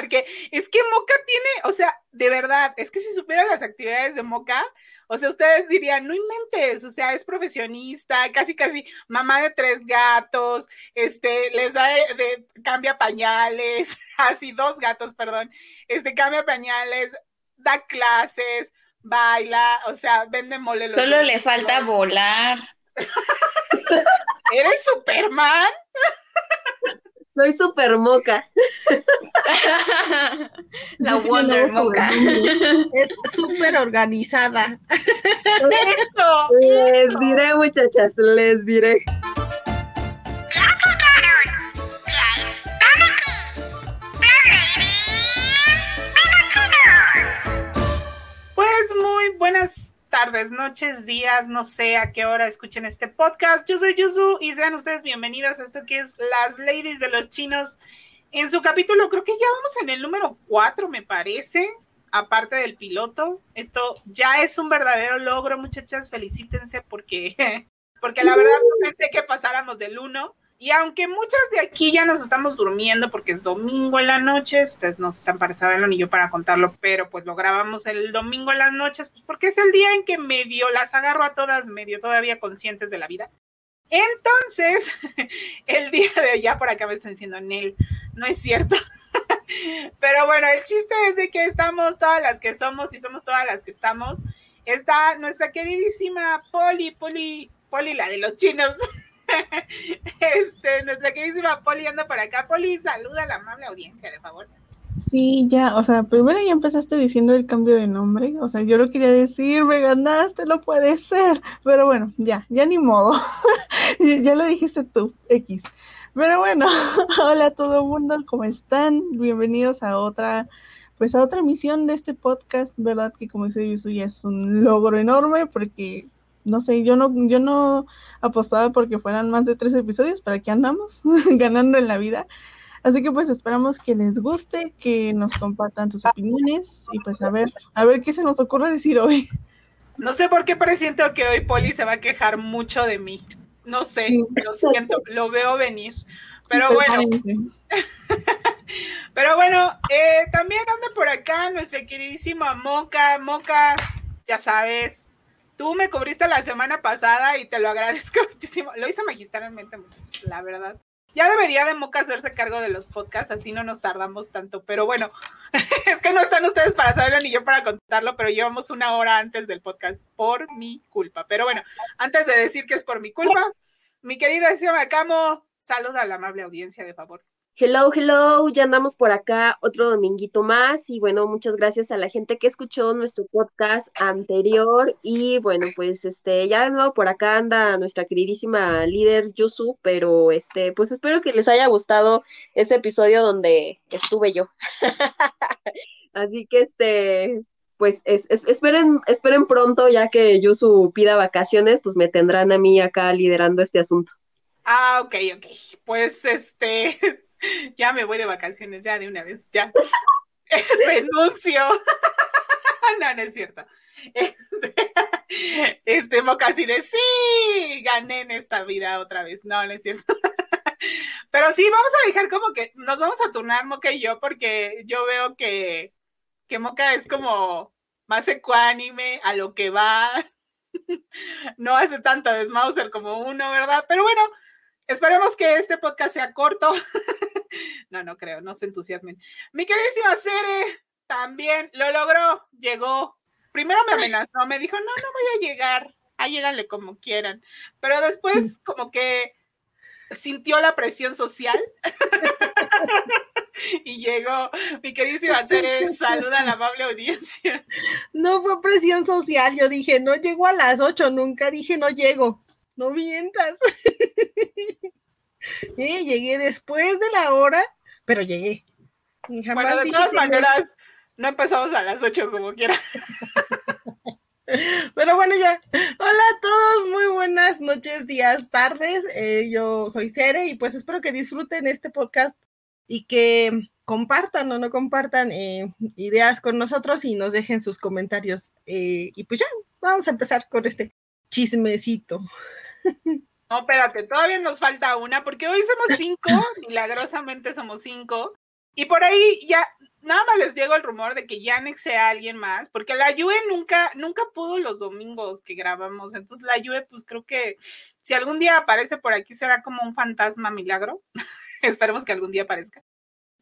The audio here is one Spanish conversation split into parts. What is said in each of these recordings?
porque es que Moca tiene, o sea, de verdad, es que si supiera las actividades de Moca, o sea, ustedes dirían, no inventes, o sea, es profesionista, casi, casi mamá de tres gatos, este, les da de, cambia pañales, así dos gatos, perdón, este, cambia pañales, da clases, baila, o sea, vende mole. Solo le falta volar. ¿Eres Superman? Soy super moca. La Wonder Moca. Es súper organizada. Les diré, muchachas, les diré. Pues muy buenas tardes, noches, días, no sé a qué hora escuchen este podcast. Yo soy Yuzu y sean ustedes bienvenidos a esto que es Las Ladies de los Chinos. En su capítulo, creo que ya vamos en el número 4, me parece, aparte del piloto. Esto ya es un verdadero logro, muchachas, felicítense porque, porque la verdad no pensé que pasáramos del 1. Y aunque muchas de aquí ya nos estamos durmiendo porque es domingo en la noche, ustedes no están para saberlo ni yo para contarlo, pero pues lo grabamos el domingo en las noches, pues porque es el día en que medio las agarro a todas, medio todavía conscientes de la vida. Entonces, el día de ya por acá me están diciendo, Nel, no es cierto. Pero bueno, el chiste es de que estamos todas las que somos y somos todas las que estamos. Está nuestra queridísima Poli, Poli, Poli, la de los chinos. Este, nuestra queridísima Poli anda por acá. Poli, saluda a la amable audiencia, de favor. Sí, ya, o sea, primero ya empezaste diciendo el cambio de nombre, o sea, yo lo quería decir, me ganaste, no puede ser, pero bueno, ya, ya ni modo, ya lo dijiste tú, X. Pero bueno, hola a todo mundo, ¿cómo están? Bienvenidos a otra, pues a otra emisión de este podcast, ¿verdad? Que como dice Yusu es un logro enorme porque no sé, yo no, yo no apostaba porque fueran más de tres episodios, para que andamos ganando en la vida. Así que pues esperamos que les guste, que nos compartan tus opiniones y pues a ver, a ver qué se nos ocurre decir hoy. No sé por qué presiento que hoy Poli se va a quejar mucho de mí. No sé, lo siento, lo veo venir. Pero bueno. Pero bueno, eh, también anda por acá nuestra queridísima Moca. Moca, ya sabes, Tú me cubriste la semana pasada y te lo agradezco muchísimo. Lo hice magistralmente, la verdad. Ya debería de Moca hacerse cargo de los podcasts, así no nos tardamos tanto. Pero bueno, es que no están ustedes para saberlo ni yo para contarlo, pero llevamos una hora antes del podcast por mi culpa. Pero bueno, antes de decir que es por mi culpa, mi querida Camo, saluda a la amable audiencia, de favor. Hello, hello, ya andamos por acá otro dominguito más y bueno, muchas gracias a la gente que escuchó nuestro podcast anterior y bueno, pues este, ya de nuevo por acá anda nuestra queridísima líder Yusu, pero este, pues espero que les haya gustado ese episodio donde estuve yo. Así que este, pues esperen, esperen pronto ya que Yusu pida vacaciones, pues me tendrán a mí acá liderando este asunto. Ah, ok, ok. Pues este, ya me voy de vacaciones, ya de una vez, ya. Renuncio. no, no es cierto. Este, este Moca de sí, gané en esta vida otra vez. No, no es cierto. Pero sí, vamos a dejar como que nos vamos a turnar Moca y yo, porque yo veo que, que Moca es como más ecuánime a lo que va. No hace tanto desmauser como uno, ¿verdad? Pero bueno, Esperemos que este podcast sea corto. no, no creo, no se entusiasmen. Mi queridísima Cere también lo logró, llegó. Primero me amenazó, me dijo, no, no voy a llegar, ahí lléganle como quieran. Pero después como que sintió la presión social y llegó. Mi queridísima Cere, saluda a la amable audiencia. No fue presión social, yo dije, no llego a las ocho, nunca dije no llego no mientas. eh, llegué después de la hora, pero llegué. bueno, de todas maneras, no empezamos a las 8 como quiera. Pero bueno, ya. Hola a todos, muy buenas noches, días, tardes. Eh, yo soy Cere y pues espero que disfruten este podcast y que compartan o no compartan eh, ideas con nosotros y nos dejen sus comentarios. Eh, y pues ya, vamos a empezar con este chismecito. No, espérate, todavía nos falta una, porque hoy somos cinco, milagrosamente somos cinco, Y por ahí ya, nada más les digo el rumor de que ya sea alguien más, porque la Yue nunca, nunca pudo los domingos que grabamos. Entonces la Yue, pues creo que si algún día aparece por aquí será como un fantasma milagro. Esperemos que algún día aparezca.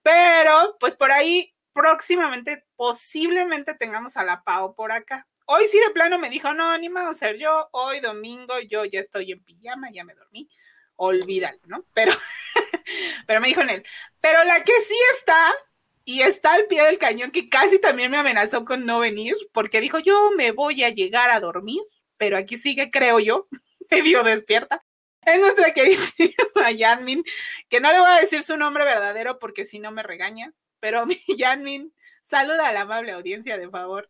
Pero, pues por ahí próximamente, posiblemente tengamos a la Pau por acá. Hoy sí de plano me dijo, no, ni a ser yo, hoy domingo yo ya estoy en pijama, ya me dormí, olvídalo, ¿no? Pero, pero me dijo en él, pero la que sí está, y está al pie del cañón, que casi también me amenazó con no venir, porque dijo, yo me voy a llegar a dormir, pero aquí sigue, creo yo, medio despierta. Es nuestra queridísima Yanmin, que no le voy a decir su nombre verdadero porque si no me regaña, pero mi Yanmin, saluda a la amable audiencia, de favor.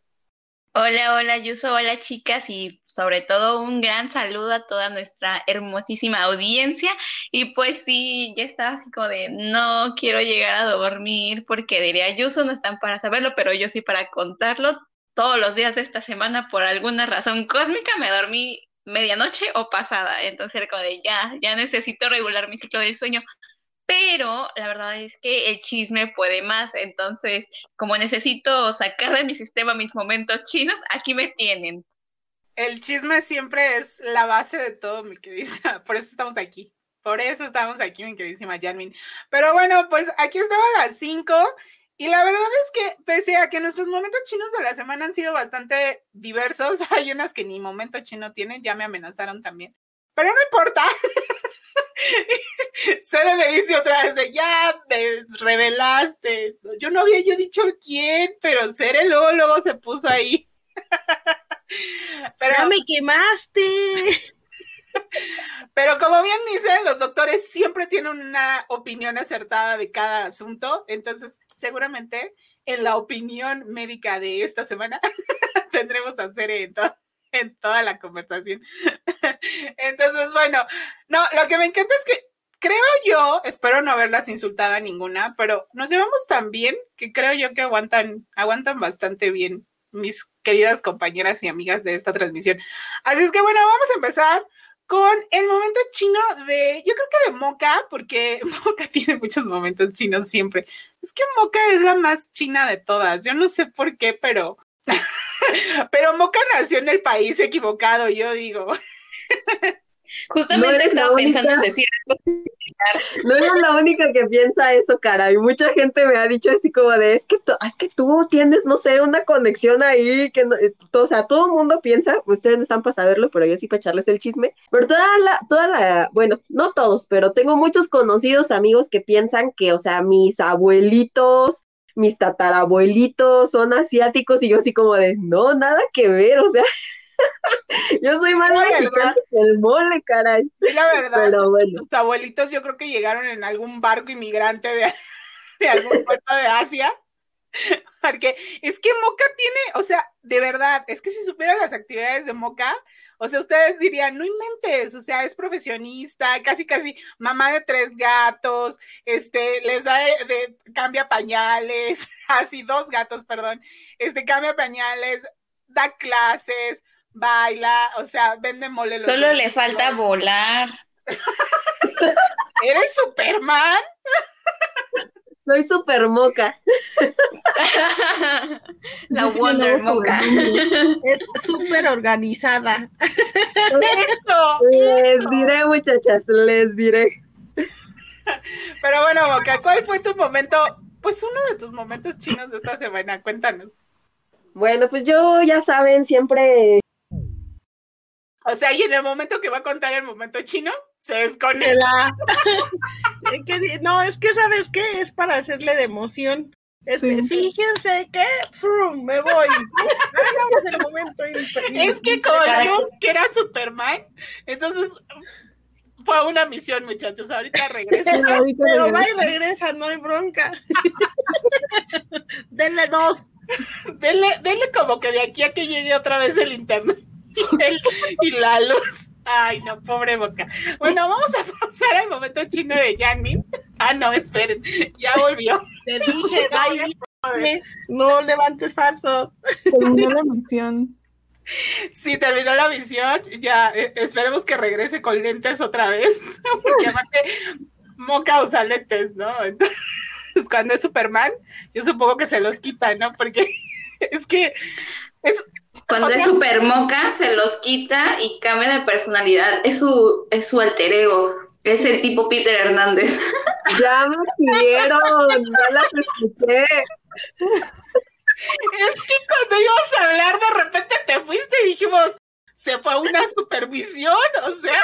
Hola, hola, Yuso, hola chicas y sobre todo un gran saludo a toda nuestra hermosísima audiencia. Y pues sí, ya estaba así como de no quiero llegar a dormir porque diría Yuso no están para saberlo, pero yo sí para contarlo. Todos los días de esta semana, por alguna razón cósmica, me dormí medianoche o pasada. Entonces era como de ya, ya necesito regular mi ciclo del sueño pero la verdad es que el chisme puede más, entonces como necesito sacar de mi sistema mis momentos chinos, aquí me tienen. El chisme siempre es la base de todo, mi querida, por eso estamos aquí. Por eso estamos aquí, mi queridísima Janmin. Pero bueno, pues aquí estaba a las 5 y la verdad es que pese a que nuestros momentos chinos de la semana han sido bastante diversos, hay unas que ni momento chino tienen, ya me amenazaron también. Pero no importa. Cere me dice otra vez de ya me revelaste. Yo no había yo dicho quién, pero Cere luego, luego se puso ahí. pero me quemaste. Pero como bien dicen, los doctores siempre tienen una opinión acertada de cada asunto, entonces seguramente en la opinión médica de esta semana tendremos a Cere entonces en toda la conversación. Entonces, bueno, no, lo que me encanta es que creo yo, espero no haberlas insultado a ninguna, pero nos llevamos tan bien que creo yo que aguantan, aguantan bastante bien mis queridas compañeras y amigas de esta transmisión. Así es que bueno, vamos a empezar con el momento chino de, yo creo que de Moca, porque Moca tiene muchos momentos chinos siempre. Es que Moca es la más china de todas. Yo no sé por qué, pero Pero Moca nació en el país equivocado, yo digo. Justamente estaba pensando en decir No eres la única que piensa eso, cara. Y mucha gente me ha dicho así como de, es que, es que tú tienes, no sé, una conexión ahí, que eh, o sea, todo el mundo piensa, ustedes no están para saberlo, pero yo sí para echarles el chisme. Pero toda la, toda la, bueno, no todos, pero tengo muchos conocidos amigos que piensan que, o sea, mis abuelitos, mis tatarabuelitos son asiáticos y yo así como de, no, nada que ver, o sea, yo soy más mexicana que el mole, caray. Sí, la verdad, tus abuelitos yo creo que llegaron en algún barco inmigrante de, de algún puerto de Asia. Porque es que Moca tiene, o sea, de verdad, es que si supieran las actividades de Moca, o sea, ustedes dirían, no inventes, o sea, es profesionista, casi, casi mamá de tres gatos, este, les da de, cambia pañales, así dos gatos, perdón, este, cambia pañales, da clases, baila, o sea, vende mole. Solo le falta volar. ¿Eres Superman? Soy super moca. La Wonder Moca. Es súper organizada. Les diré, muchachas, les diré. Pero bueno, Moca, ¿cuál fue tu momento? Pues uno de tus momentos chinos de esta semana, cuéntanos. Bueno, pues yo ya saben, siempre o sea, y en el momento que va a contar el momento chino, se desconecta. no, es que, ¿sabes qué? Es para hacerle de emoción. Fíjense que frum, me voy. el momento es que como Dios que era Superman, entonces fue una misión, muchachos. Ahorita regresa. Pero va y regresa, no hay bronca. denle dos. Denle, denle como que de aquí a que llegue otra vez el internet. Y, la luz. Ay, no, pobre boca. Bueno, vamos a pasar al momento chino de Yanmin. Ah, no, esperen, ya volvió. Te dije, bye, no levantes falso. Terminó la misión. Sí, terminó la misión. Ya, eh, esperemos que regrese con lentes otra vez. Porque aparte, Moca usa lentes, ¿no? cuando es Superman, yo supongo que se los quita, ¿no? Porque es que es... Cuando es super moca, se los quita y cambia de personalidad. Es su, es su alter ego. Es el tipo Peter Hernández. Ya me siguieron, ya las escuché. Es que cuando ibas a hablar, de repente te fuiste y dijimos, se fue una supervisión, o sea.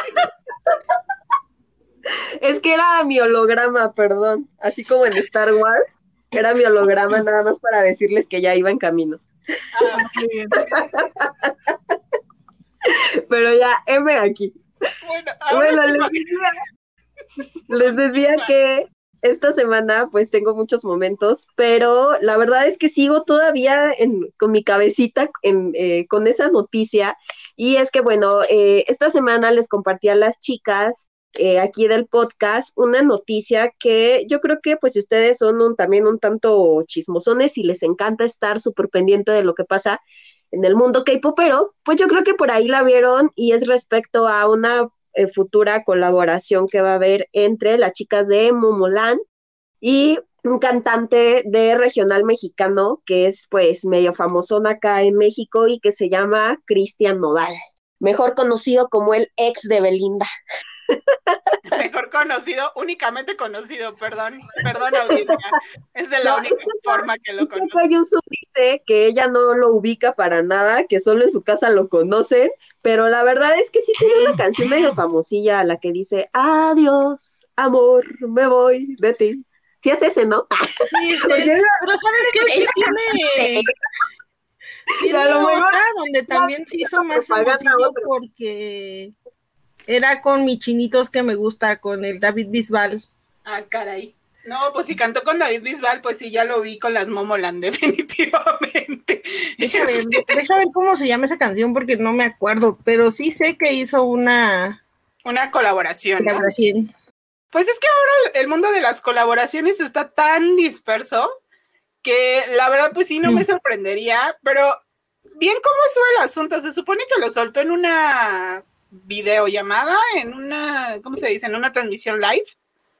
Es que era mi holograma, perdón. Así como en Star Wars, era mi holograma nada más para decirles que ya iba en camino. Ah, muy bien. Pero ya, M aquí. Bueno, bueno les, decía, les decía que esta semana pues tengo muchos momentos, pero la verdad es que sigo todavía con mi cabecita eh, con esa noticia y es que bueno, eh, esta semana les compartí a las chicas eh, aquí del podcast una noticia que yo creo que pues ustedes son también un tanto chismosones y les encanta estar súper pendiente de lo que pasa en el mundo K-popero, pues yo creo que por ahí la vieron y es respecto a una eh, futura colaboración que va a haber entre las chicas de Momoland y un cantante de regional mexicano que es pues medio famosón acá en México y que se llama Cristian Nodal, mejor conocido como el ex de Belinda. Mejor conocido, únicamente conocido, perdón, perdón audiencia, es de la única forma que lo conoce. Yusu dice que ella no lo ubica para nada, que solo en su casa lo conocen, pero la verdad es que sí tiene una canción medio famosilla, la que dice, adiós, amor, me voy de ti. Sí es ese, ¿no? Sí, pero ¿sabes qué? tiene... Tiene otra donde también se hizo más famosillo porque era con mis chinitos que me gusta, con el David Bisbal. Ah, caray. No, pues si cantó con David Bisbal, pues sí, ya lo vi con las Momoland, definitivamente. Deja ver, cómo se llama esa canción porque no me acuerdo, pero sí sé que hizo una... Una colaboración. Pues es que ahora el mundo de las colaboraciones está tan disperso que la verdad pues sí no me mm. sorprendería, pero bien cómo estuvo el asunto, se supone que lo soltó en una videollamada, en una, ¿cómo se dice? En una transmisión live.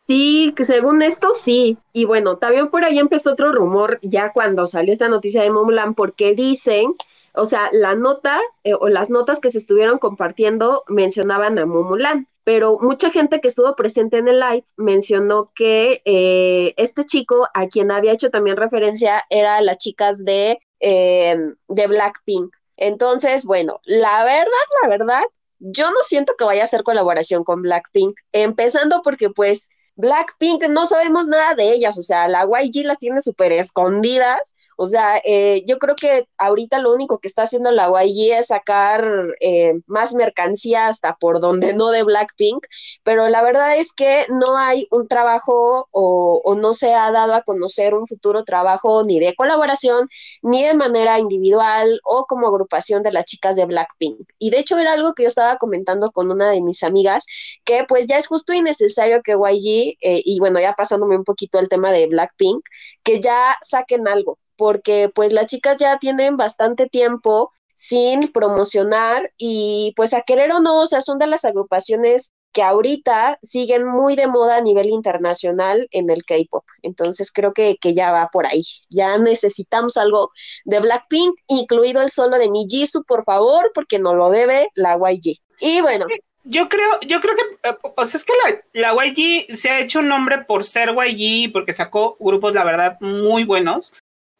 Sí, que según esto sí. Y bueno, también por ahí empezó otro rumor ya cuando salió esta noticia de Momulan, porque dicen, o sea, la nota eh, o las notas que se estuvieron compartiendo mencionaban a Momulan, pero mucha gente que estuvo presente en el live mencionó que eh, este chico, a quien había hecho también referencia, era las chicas de, eh, de Blackpink. Entonces, bueno, la verdad, la verdad, yo no siento que vaya a hacer colaboración con Blackpink, empezando porque pues Blackpink no sabemos nada de ellas, o sea, la YG las tiene súper escondidas o sea, eh, yo creo que ahorita lo único que está haciendo la YG es sacar eh, más mercancía hasta por donde no de Blackpink, pero la verdad es que no hay un trabajo o, no se ha dado a conocer un futuro trabajo ni de colaboración, ni de manera individual o como agrupación de las chicas de Blackpink. Y de hecho era algo que yo estaba comentando con una de mis amigas, que pues ya es justo y necesario que YG, eh, y bueno, ya pasándome un poquito el tema de Blackpink, que ya saquen algo porque pues las chicas ya tienen bastante tiempo sin promocionar y pues a querer o no, o sea, son de las agrupaciones que ahorita siguen muy de moda a nivel internacional en el K-pop. Entonces creo que, que, ya va por ahí. Ya necesitamos algo de Blackpink, incluido el solo de mi Jisoo, por favor, porque no lo debe la YG. Y bueno. Yo creo, yo creo que, eh, o sea, es que la, la YG se ha hecho un nombre por ser YG, porque sacó grupos, la verdad, muy buenos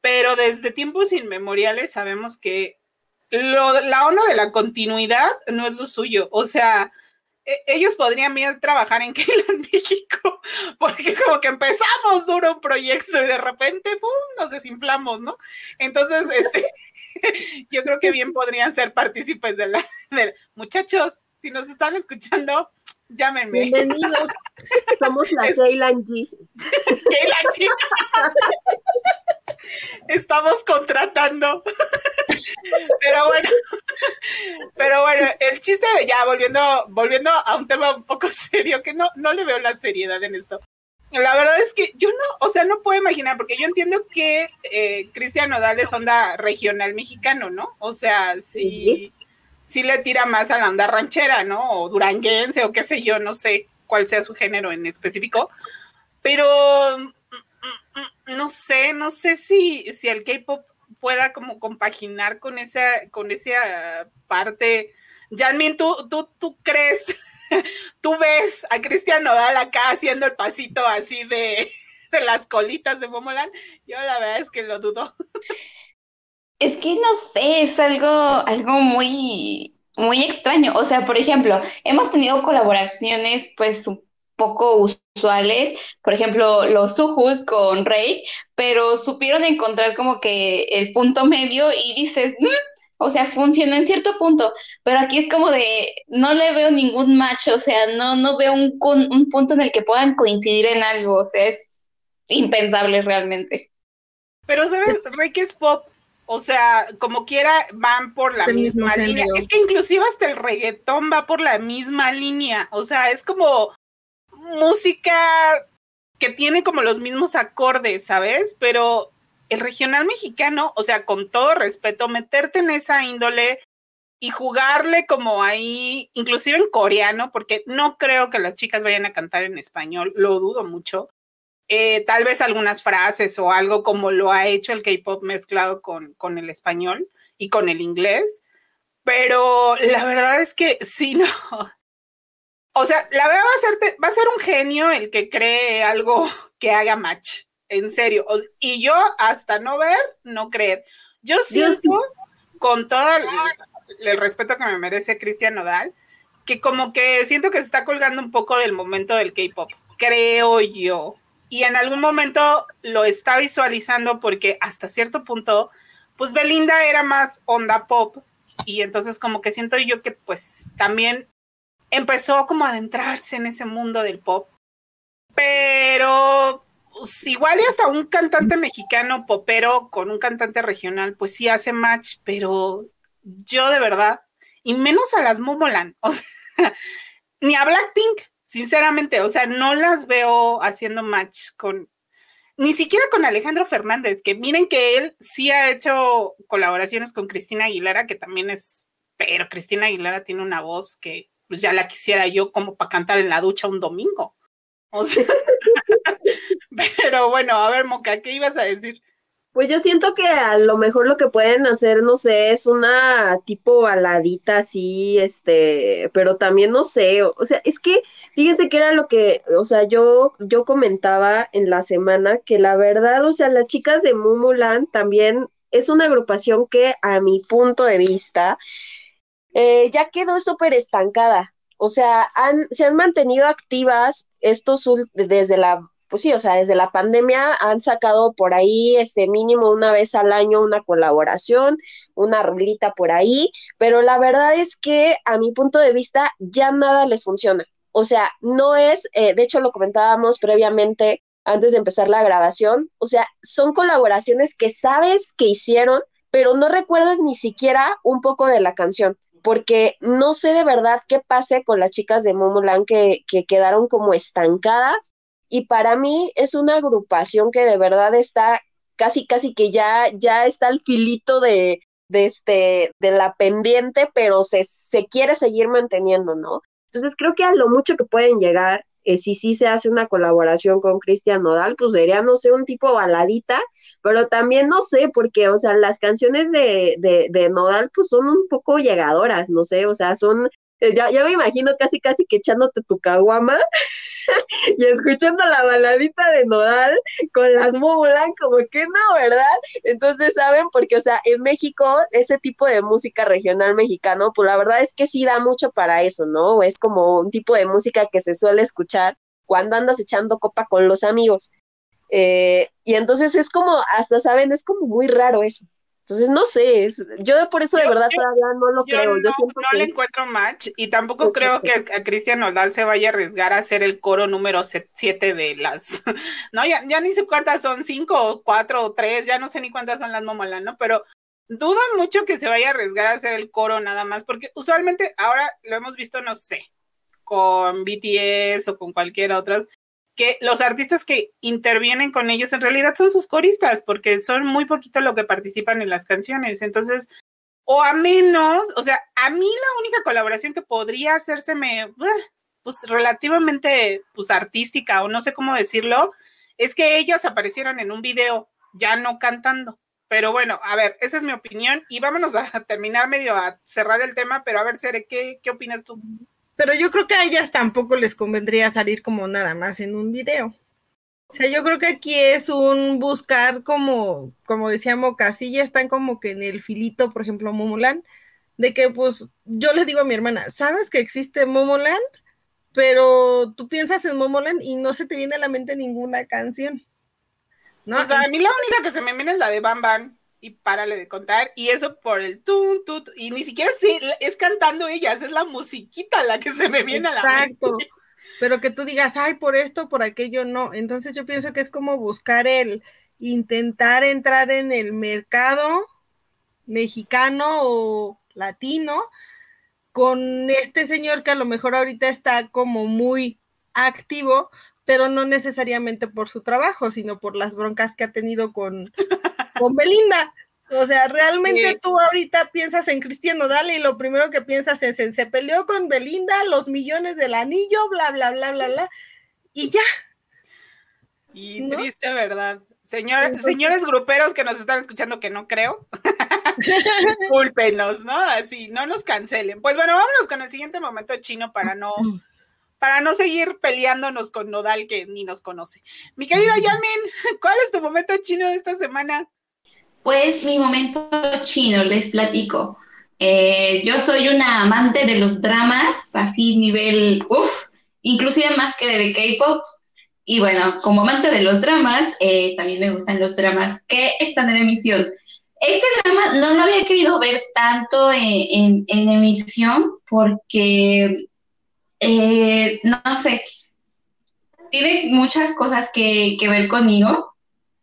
pero desde tiempos inmemoriales sabemos que la onda de la continuidad no es lo suyo. O sea, e, ellos podrían ir a trabajar en en México, porque como que empezamos duro un proyecto y de repente ¡pum! nos desinflamos, ¿no? Entonces, este, yo creo que bien podrían ser partícipes de la, de, muchachos, si nos están escuchando, llámenme. Bienvenidos. Somos la Keylan G. Keylan G. Estamos contratando. Pero bueno, pero bueno, el chiste de ya volviendo, volviendo a un tema un poco serio, que no, no le veo la seriedad en esto. La verdad es que yo no, o sea, no puedo imaginar, porque yo entiendo que eh, Cristian Nodal es onda regional mexicano, ¿no? O sea, sí, sí le tira más a la onda ranchera, ¿no? O duranguense, o qué sé yo, no sé cuál sea su género en específico. Pero mm, no sé, no sé si, si el K-pop pueda como compaginar con esa, con esa parte. Janmin, ¿tú, tú, tú crees, tú ves a Cristian Nodal acá haciendo el pasito así de, de las colitas de Momolan? Yo la verdad es que lo dudo. Es que no sé, es algo, algo muy, muy extraño. O sea, por ejemplo, hemos tenido colaboraciones pues un poco usuales, por ejemplo, los Sujus con Rey, pero supieron encontrar como que el punto medio y dices, mm", o sea, funcionó en cierto punto, pero aquí es como de, no le veo ningún match, o sea, no, no veo un, un punto en el que puedan coincidir en algo, o sea, es impensable realmente. Pero, ¿sabes? Rey que es pop, o sea, como quiera, van por la misma línea. Es que inclusive hasta el reggaetón va por la misma línea. O sea, es como música que tiene como los mismos acordes, ¿sabes? Pero el regional mexicano, o sea, con todo respeto, meterte en esa índole y jugarle como ahí, inclusive en coreano, porque no creo que las chicas vayan a cantar en español, lo dudo mucho. Eh, tal vez algunas frases o algo como lo ha hecho el K-pop mezclado con, con el español y con el inglés, pero la verdad es que sí, no. O sea, la verdad va a ser, va a ser un genio el que cree algo que haga match, en serio. y yo hasta no ver, no creer. Yo siento, con todo el, el respeto que me merece Cristian Nodal, que como que siento que se está colgando un poco del momento del K-pop, creo yo y en algún momento lo está visualizando porque hasta cierto punto, pues Belinda era más onda pop y entonces como que siento yo que pues también empezó como a adentrarse en ese mundo del pop, pero pues, igual y hasta un cantante mexicano popero con un cantante regional, pues sí hace match, pero yo de verdad, y menos a las Momolan, ni a Blackpink, sinceramente, o sea, no las veo haciendo match con, ni siquiera con Alejandro Fernández, que miren que él sí ha hecho colaboraciones con Cristina Aguilera, que también es, pero Cristina Aguilera tiene una voz que pues ya la quisiera yo como para cantar en la ducha un domingo. O sea, pero bueno, a ver, Moca, ¿qué ibas a decir? Pues yo siento que a lo mejor lo que pueden hacer, no sé, es una tipo baladita así, este, pero también no sé, o, sea, es que fíjense que era lo que, o sea, yo, yo comentaba en la semana que la verdad, o sea, las chicas de Mumulan también es una agrupación que a mi punto de vista eh, ya quedó súper estancada. O sea, han, se han mantenido activas estos desde la pues sí, o sea, desde la pandemia han sacado por ahí, este mínimo una vez al año una colaboración, una rolita por ahí, pero la verdad es que a mi punto de vista ya nada les funciona. O sea, no es, eh, de hecho lo comentábamos previamente antes de empezar la grabación, o sea, son colaboraciones que sabes que hicieron, pero no recuerdas ni siquiera un poco de la canción porque no sé de verdad qué pase con las chicas de Momoland que, que quedaron como estancadas y para mí es una agrupación que de verdad está casi, casi que ya, ya está al filito de, de, este, de la pendiente, pero se, se quiere seguir manteniendo, ¿no? Entonces creo que a lo mucho que pueden llegar, eh, si sí se hace una colaboración con Cristian Nodal, pues sería, no sé, un tipo baladita, pero también no sé, porque, o sea, las canciones de, de, de Nodal, pues son un poco llegadoras, no sé, o sea, son ya, ya me imagino casi casi que echándote tu caguama y escuchando la baladita de Nodal con las Mulan, como que no, ¿verdad? Entonces, ¿saben? Porque, o sea, en México, ese tipo de música regional mexicano, pues la verdad es que sí da mucho para eso, ¿no? Es como un tipo de música que se suele escuchar cuando andas echando copa con los amigos. Eh, y entonces es como, hasta saben, es como muy raro eso. Entonces, no sé, yo por eso de verdad todavía no lo creo. yo no, le encuentro match y tampoco creo que a Cristian Nodal se vaya a arriesgar a hacer el coro número 7 de las. no, ya, ya ni sé cuántas son, cinco, cuatro o tres, ya no sé ni cuántas son las Momola, ¿no? Pero dudo mucho que se vaya a arriesgar a hacer el coro nada más, porque usualmente ahora lo hemos visto, no sé, con BTS o con cualquier otro, que los artistas que intervienen con ellos en realidad son sus coristas, porque son muy poquito lo que participan en las canciones. Entonces, o a menos, o sea, a mí la única colaboración que podría hacérseme, pues relativamente, pues artística, o no sé cómo decirlo, es que ellas aparecieron en un video, ya no cantando. Pero bueno, a ver, esa es mi opinión y vámonos a terminar medio a cerrar el tema, pero a ver, Sere, ¿qué, qué opinas tú? Pero yo creo que a ellas tampoco les convendría salir como nada más en un video. O sea, yo creo que aquí es un buscar como, como decíamos, casi ya están como que en el filito, por ejemplo, Momoland, de que pues yo les digo a mi hermana, ¿sabes que existe Momoland? Pero tú piensas en Momoland y no se te viene a la mente ninguna canción. ¿no? O sea, a mí la única que se me viene es la de Bam Bam y párale de contar, y eso por el tun, tut, y ni siquiera es cantando ellas, es la musiquita la que se me viene a la mente. Exacto pero que tú digas, ay, por esto, por aquello, no. Entonces yo pienso que es como buscar el intentar entrar en el mercado mexicano o latino con este señor que a lo mejor ahorita está como muy activo, pero no necesariamente por su trabajo, sino por las broncas que ha tenido con, con Belinda. O sea, realmente tú ahorita piensas en Cristian Nodal y lo primero que piensas es en se peleó con Belinda, los millones del anillo, bla, bla, bla, bla, bla, y ya. Y triste, ¿verdad? Señor, señores gruperos que nos están escuchando, que no creo, discúlpenos, ¿no? Así, no nos cancelen. Pues bueno, vámonos con el siguiente momento chino para no, para no seguir peleándonos con Nodal que ni nos conoce. Mi querida Yamin, ¿cuál es tu momento chino de esta semana? Pues mi momento chino, les platico. Eh, yo soy una amante de los dramas, así nivel, uff, inclusive más que de K-pop. Y bueno, como amante de los dramas, eh, también me gustan los dramas que están en emisión. Este drama no lo había querido ver tanto en, emisión porque, eh, no sé, tiene muchas cosas que, que ver conmigo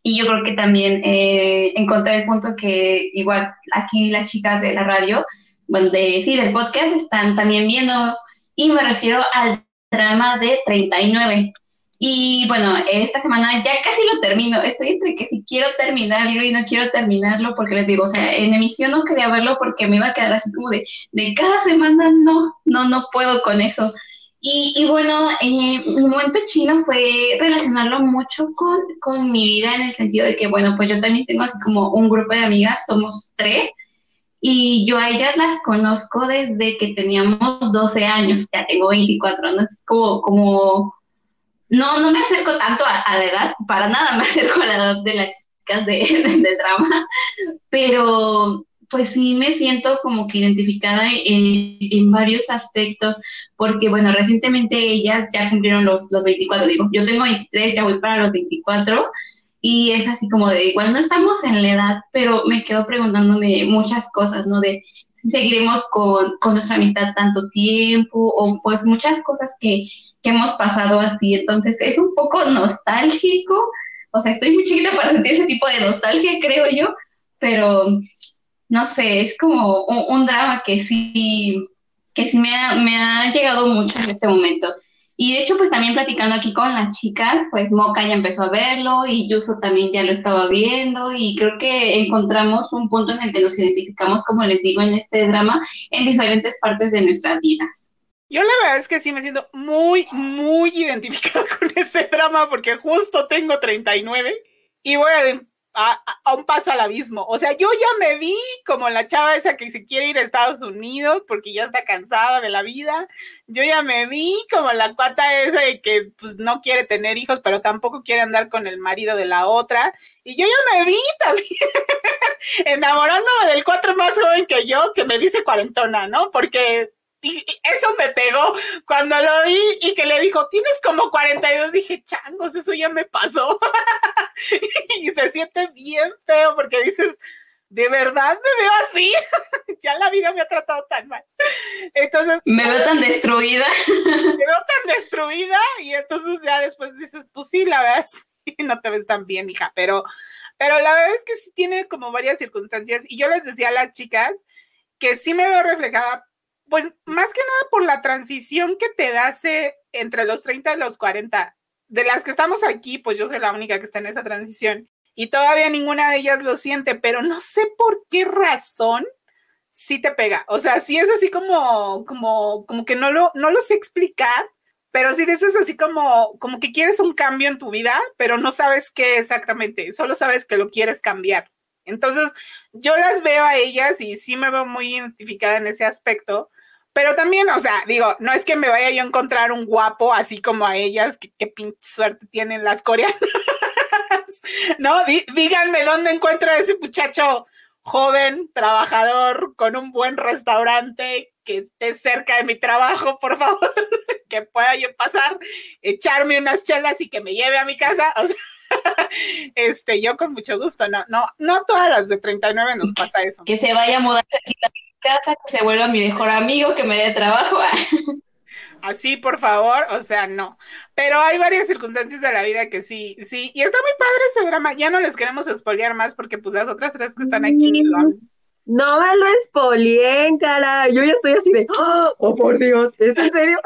y yo creo que también eh, encontré el punto que igual aquí las chicas de la radio, bueno, de, sí, del podcast están también viendo, y me refiero al drama de 39. Y bueno, esta semana ya casi lo termino. Estoy entre que si quiero terminarlo y no quiero terminarlo, porque les digo, o sea, en emisión no quería verlo porque me iba a quedar así como de, de cada semana, no, no, no puedo con eso. Y, bueno, eh, mi momento chino fue relacionarlo mucho con, con, mi vida en el sentido de que, bueno, pues yo también tengo así como un grupo de amigas, somos tres, y yo a ellas las conozco desde que teníamos 12 años, ya tengo 24, ¿no? Como, como no, no me acerco tanto a, la edad, para nada me acerco a la edad de las chicas de, de drama, pero pues sí me siento como que identificada en, varios aspectos, porque bueno, recientemente ellas ya cumplieron los, los 24, digo, yo tengo 23, ya voy para los 24, y es así como de, igual no estamos en la edad, pero me quedo preguntándome muchas cosas, ¿no? De si seguiremos con, con nuestra amistad tanto tiempo, o pues muchas cosas que, que hemos pasado así, entonces es un poco nostálgico, o sea, estoy muy chiquita para sentir ese tipo de nostalgia, creo yo, pero no sé, es como un, drama que sí, que sí me ha, me ha llegado mucho en este momento. Y de hecho, pues también platicando aquí con las chicas, pues Moca ya empezó a verlo y Yuso también ya lo estaba viendo y creo que encontramos un punto en el que nos identificamos, como les digo, en este drama en diferentes partes de nuestras vidas. Yo la verdad es que sí me siento muy, muy identificada con ese drama porque justo tengo 39 y voy a a, un paso al abismo. O sea, yo ya me vi como la chava esa que se quiere ir a Estados Unidos porque ya está cansada de la vida. Yo ya me vi como la cuata esa de que pues no quiere tener hijos, pero tampoco quiere andar con el marido de la otra. Y yo ya me vi también enamorándome del cuatro más joven que yo, que me dice cuarentona, ¿no? Porque y eso me pegó cuando lo vi y que le dijo, tienes como 42, dije, changos, eso ya me pasó. y se siente bien feo porque dices, ¿de verdad me veo así? ya la vida me ha tratado tan mal. Entonces... Me veo tan destruida. me veo tan destruida y entonces ya después dices, pues sí, la ves y no te ves tan bien, hija, pero, pero la verdad es que sí tiene como varias circunstancias y yo les decía a las chicas que sí me veo reflejada pues más que nada por la transición que te hace entre los 30 y los 40. De las que estamos aquí, pues yo soy la única que está en esa transición y todavía ninguna de ellas lo siente, pero no sé por qué razón sí te pega. O sea, sí es así como, como, como que no lo, no lo sé explicar, pero si dices así como, como que quieres un cambio en tu vida, pero no sabes qué exactamente, solo sabes que lo quieres cambiar. Entonces, yo las veo a ellas y sí me veo muy identificada en ese aspecto, pero también, o sea, digo, no es que me vaya yo a encontrar un guapo así como a ellas, que, qué pinche suerte tienen las coreanas. no, díganme dónde encuentro a ese muchacho joven, trabajador, con un buen restaurante, que esté cerca de mi trabajo, por favor, que pueda yo pasar, echarme unas chelas y que me lleve a mi casa. O sea, este, yo con mucho gusto, no, no, no todas las de 39 nos pasa eso. Que se vaya a mudar casa, que se vuelva mi mejor amigo, que me dé trabajo. Así, por favor, o sea, no. Pero hay varias circunstancias de la vida que sí, sí, y está muy padre ese drama. Ya no les queremos espolear más porque pues las otras tres que están aquí mm, No me lo espolien, cara. Yo ya estoy así de, ¡oh, oh por Dios! ¿Es en serio?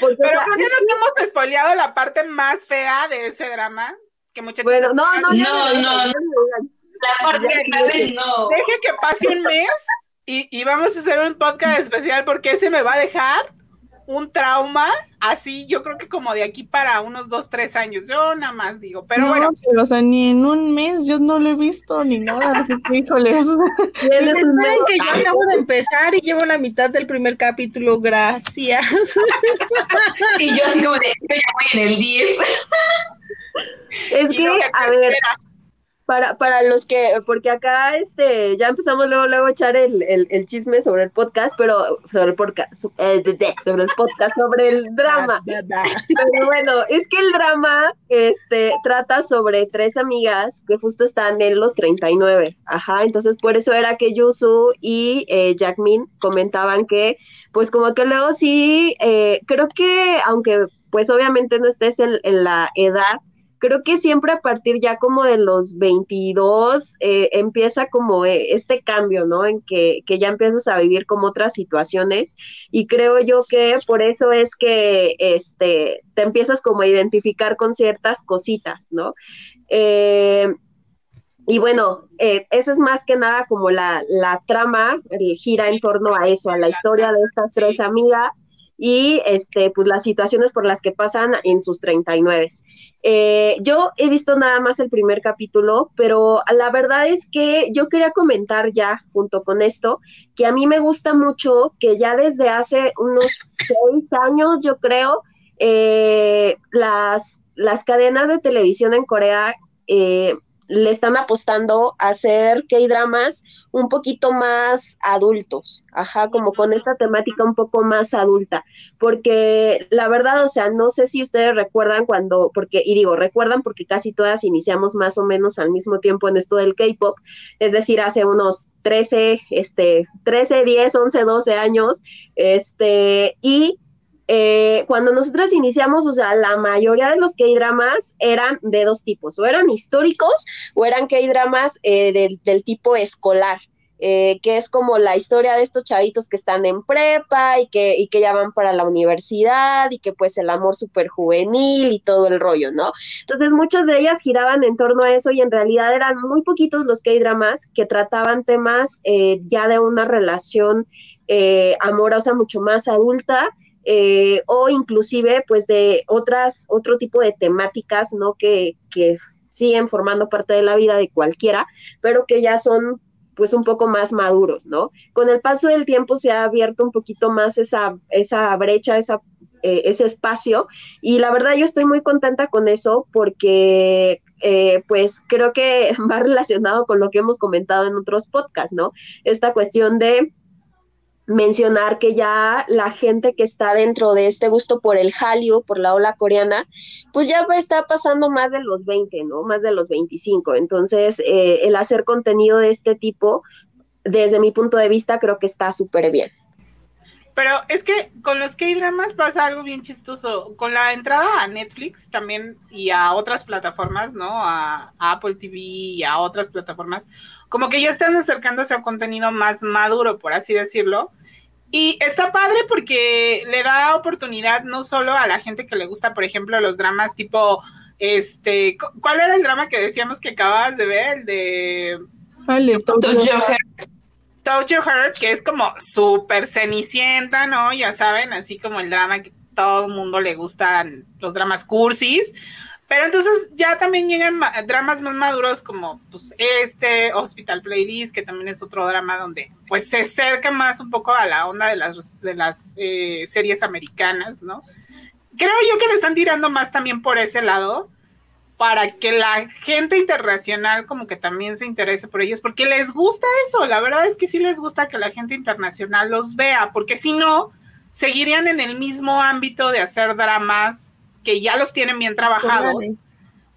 Pero ¿por qué no te hemos espoleado la parte más fea de ese drama? Que muchachos bueno, no, no, no, no, La parte grave no. Deje que pase un mes y, y vamos a hacer un podcast especial porque ese me va a dejar un trauma así, yo creo que como de aquí para unos dos, tres años, yo nada más digo, pero bueno. Pero, o sea, ni en un mes yo no lo he visto ni nada, híjoles. Esperen que yo acabo de empezar y llevo la mitad del primer capítulo, gracias. y yo así como de, yo ya voy en el 10. Es que, a ver, para, para los que, porque acá este, ya empezamos luego, luego a echar el, el, chisme sobre el podcast, pero sobre el podcast, eh, sobre el podcast, sobre el drama. pero bueno, es que el drama este, trata sobre tres amigas que justo están en los 39. Ajá, entonces por eso era que Yusu y eh, Jackmin comentaban que, pues como que luego sí, eh, creo que aunque pues obviamente no estés en, en la edad creo que siempre a partir ya como de los 22 eh, empieza como eh, este cambio, ¿no? En que, que, ya empiezas a vivir como otras situaciones y creo yo que por eso es que este, te empiezas como a identificar con ciertas cositas, ¿no? Eh, y bueno, eh, eso es más que nada como la, la trama, gira en torno a eso, a la historia de estas tres amigas y este, pues las situaciones por las que pasan en sus 39. Eh, yo he visto nada más el primer capítulo, pero la verdad es que yo quería comentar ya junto con esto que a mí me gusta mucho que ya desde hace unos seis años, yo creo, eh, las, las cadenas de televisión en Corea eh, le están apostando a hacer K-dramas un poquito más adultos, ajá, como con esta temática un poco más adulta, porque la verdad, o sea, no sé si ustedes recuerdan cuando, porque, y digo, recuerdan porque casi todas iniciamos más o menos al mismo tiempo en esto del K-pop, es decir, hace unos 13, este, 13, 10, 11, 12 años, este, y eh, cuando nosotros iniciamos, o sea, la mayoría de los K-dramas eran de dos tipos, o eran históricos o eran K-dramas eh, del, tipo escolar. Eh, que es como la historia de estos chavitos que están en prepa y que, ya van para la universidad y que pues el amor súper juvenil y todo el rollo, ¿no? Entonces muchas de ellas giraban en torno a eso y en realidad eran muy poquitos los K-dramas que trataban temas ya de una relación amorosa mucho más adulta eh, o inclusive pues de otras, otro tipo de temáticas, ¿no? Que, que siguen formando parte de la vida de cualquiera, pero que ya son pues un poco más maduros, ¿no? Con el paso del tiempo se ha abierto un poquito más esa, esa brecha, esa, eh, ese espacio, y la verdad yo estoy muy contenta con eso porque eh, pues creo que va relacionado con lo que hemos comentado en otros podcasts, ¿no? Esta cuestión de mencionar que ya la gente que está dentro de este gusto por el Hallyu, por la ola coreana, pues ya está pasando más de los 20, ¿no? Más de los 25. Entonces, eh, el hacer contenido de este tipo, desde mi punto de vista, creo que está súper bien. Pero es que con los K-dramas pasa algo bien chistoso. Con la entrada a Netflix también y a otras plataformas, ¿no? A, a, Apple TV y a otras plataformas, como que ya están acercándose a un contenido más maduro, por así decirlo. Y está padre porque le da oportunidad no solo a la gente que le gusta, por ejemplo, los dramas tipo, este, ¿cuál era el drama que decíamos que acababas de ver? El de... Vale, Touch Your Heart, que es como súper cenicienta, ¿no? Ya saben, así como el drama que todo el mundo le gustan los dramas cursis, pero entonces ya también llegan dramas más maduros como pues este Hospital Playlist, que también es otro drama donde pues se acerca más un poco a la onda de las, de las eh, series americanas, ¿no? Creo yo que le están tirando más también por ese lado para que la gente internacional como que también se interese por ellos, porque les gusta eso, la verdad es que sí les gusta que la gente internacional los vea, porque si no, seguirían en el mismo ámbito de hacer dramas que ya los tienen bien trabajados.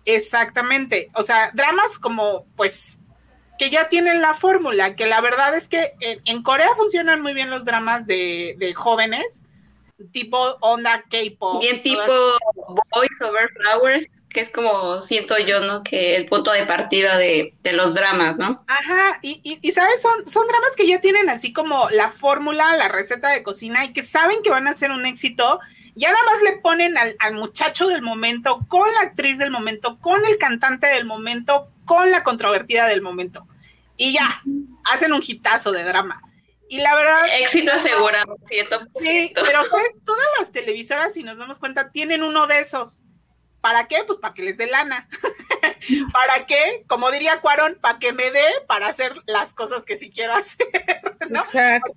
Exactamente. O sea, dramas como, pues, que ya tienen la fórmula, que la verdad es que en, Corea funcionan muy bien los dramas de, de jóvenes, tipo onda K-pop. Bien tipo Voice Over Flowers, que es como siento yo, ¿no? Que el punto de partida de, los dramas, ¿no? Ajá, y, y, sabes, son, son dramas que ya tienen así como la fórmula, la receta de cocina y que saben que van a ser un éxito. Ya nada más le ponen al, al muchacho del momento, con la actriz del momento, con el cantante del momento, con la controvertida del momento. Y ya, hacen un hitazo de drama. Y la verdad. Éxito asegurado, cierto. Sí, pero pues todas las televisoras, si nos damos cuenta, tienen uno de esos. ¿Para qué? Pues para que les dé lana. ¿Para qué? Como diría Cuarón, para que me dé para hacer las cosas que sí quiero hacer. ¿no? Exacto.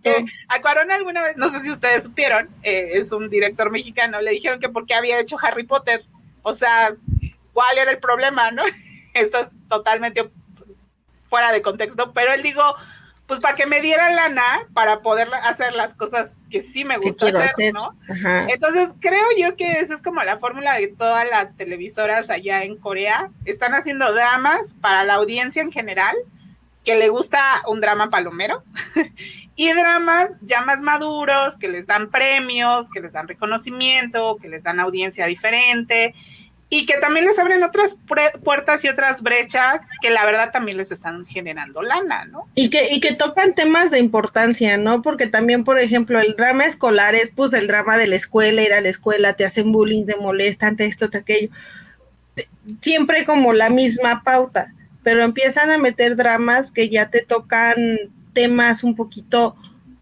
a Cuarón alguna vez, no sé si ustedes supieron, eh, es un director mexicano, le dijeron que porque había hecho Harry Potter. O sea, ¿cuál era el problema, no? Esto es totalmente fuera de contexto, pero él digo, pues para que me diera lana para poder hacer las cosas que sí me gusta hacer, ¿no? Entonces creo yo que esa es como la fórmula de todas las televisoras allá en Corea. Están haciendo dramas para la audiencia en general, que le gusta un drama palomero, y dramas ya más maduros, que les dan premios, que les dan reconocimiento, que les dan audiencia diferente y que también les abren otras puertas y otras brechas que la verdad también les están generando lana, ¿no? Y que, y que tocan temas de importancia, ¿no? Porque también, por ejemplo, el drama escolar es pues el drama de la escuela, ir a la escuela, te hacen bullying, te molestan, te esto, te aquello. Siempre como la misma pauta, pero empiezan a meter dramas que ya te tocan temas un poquito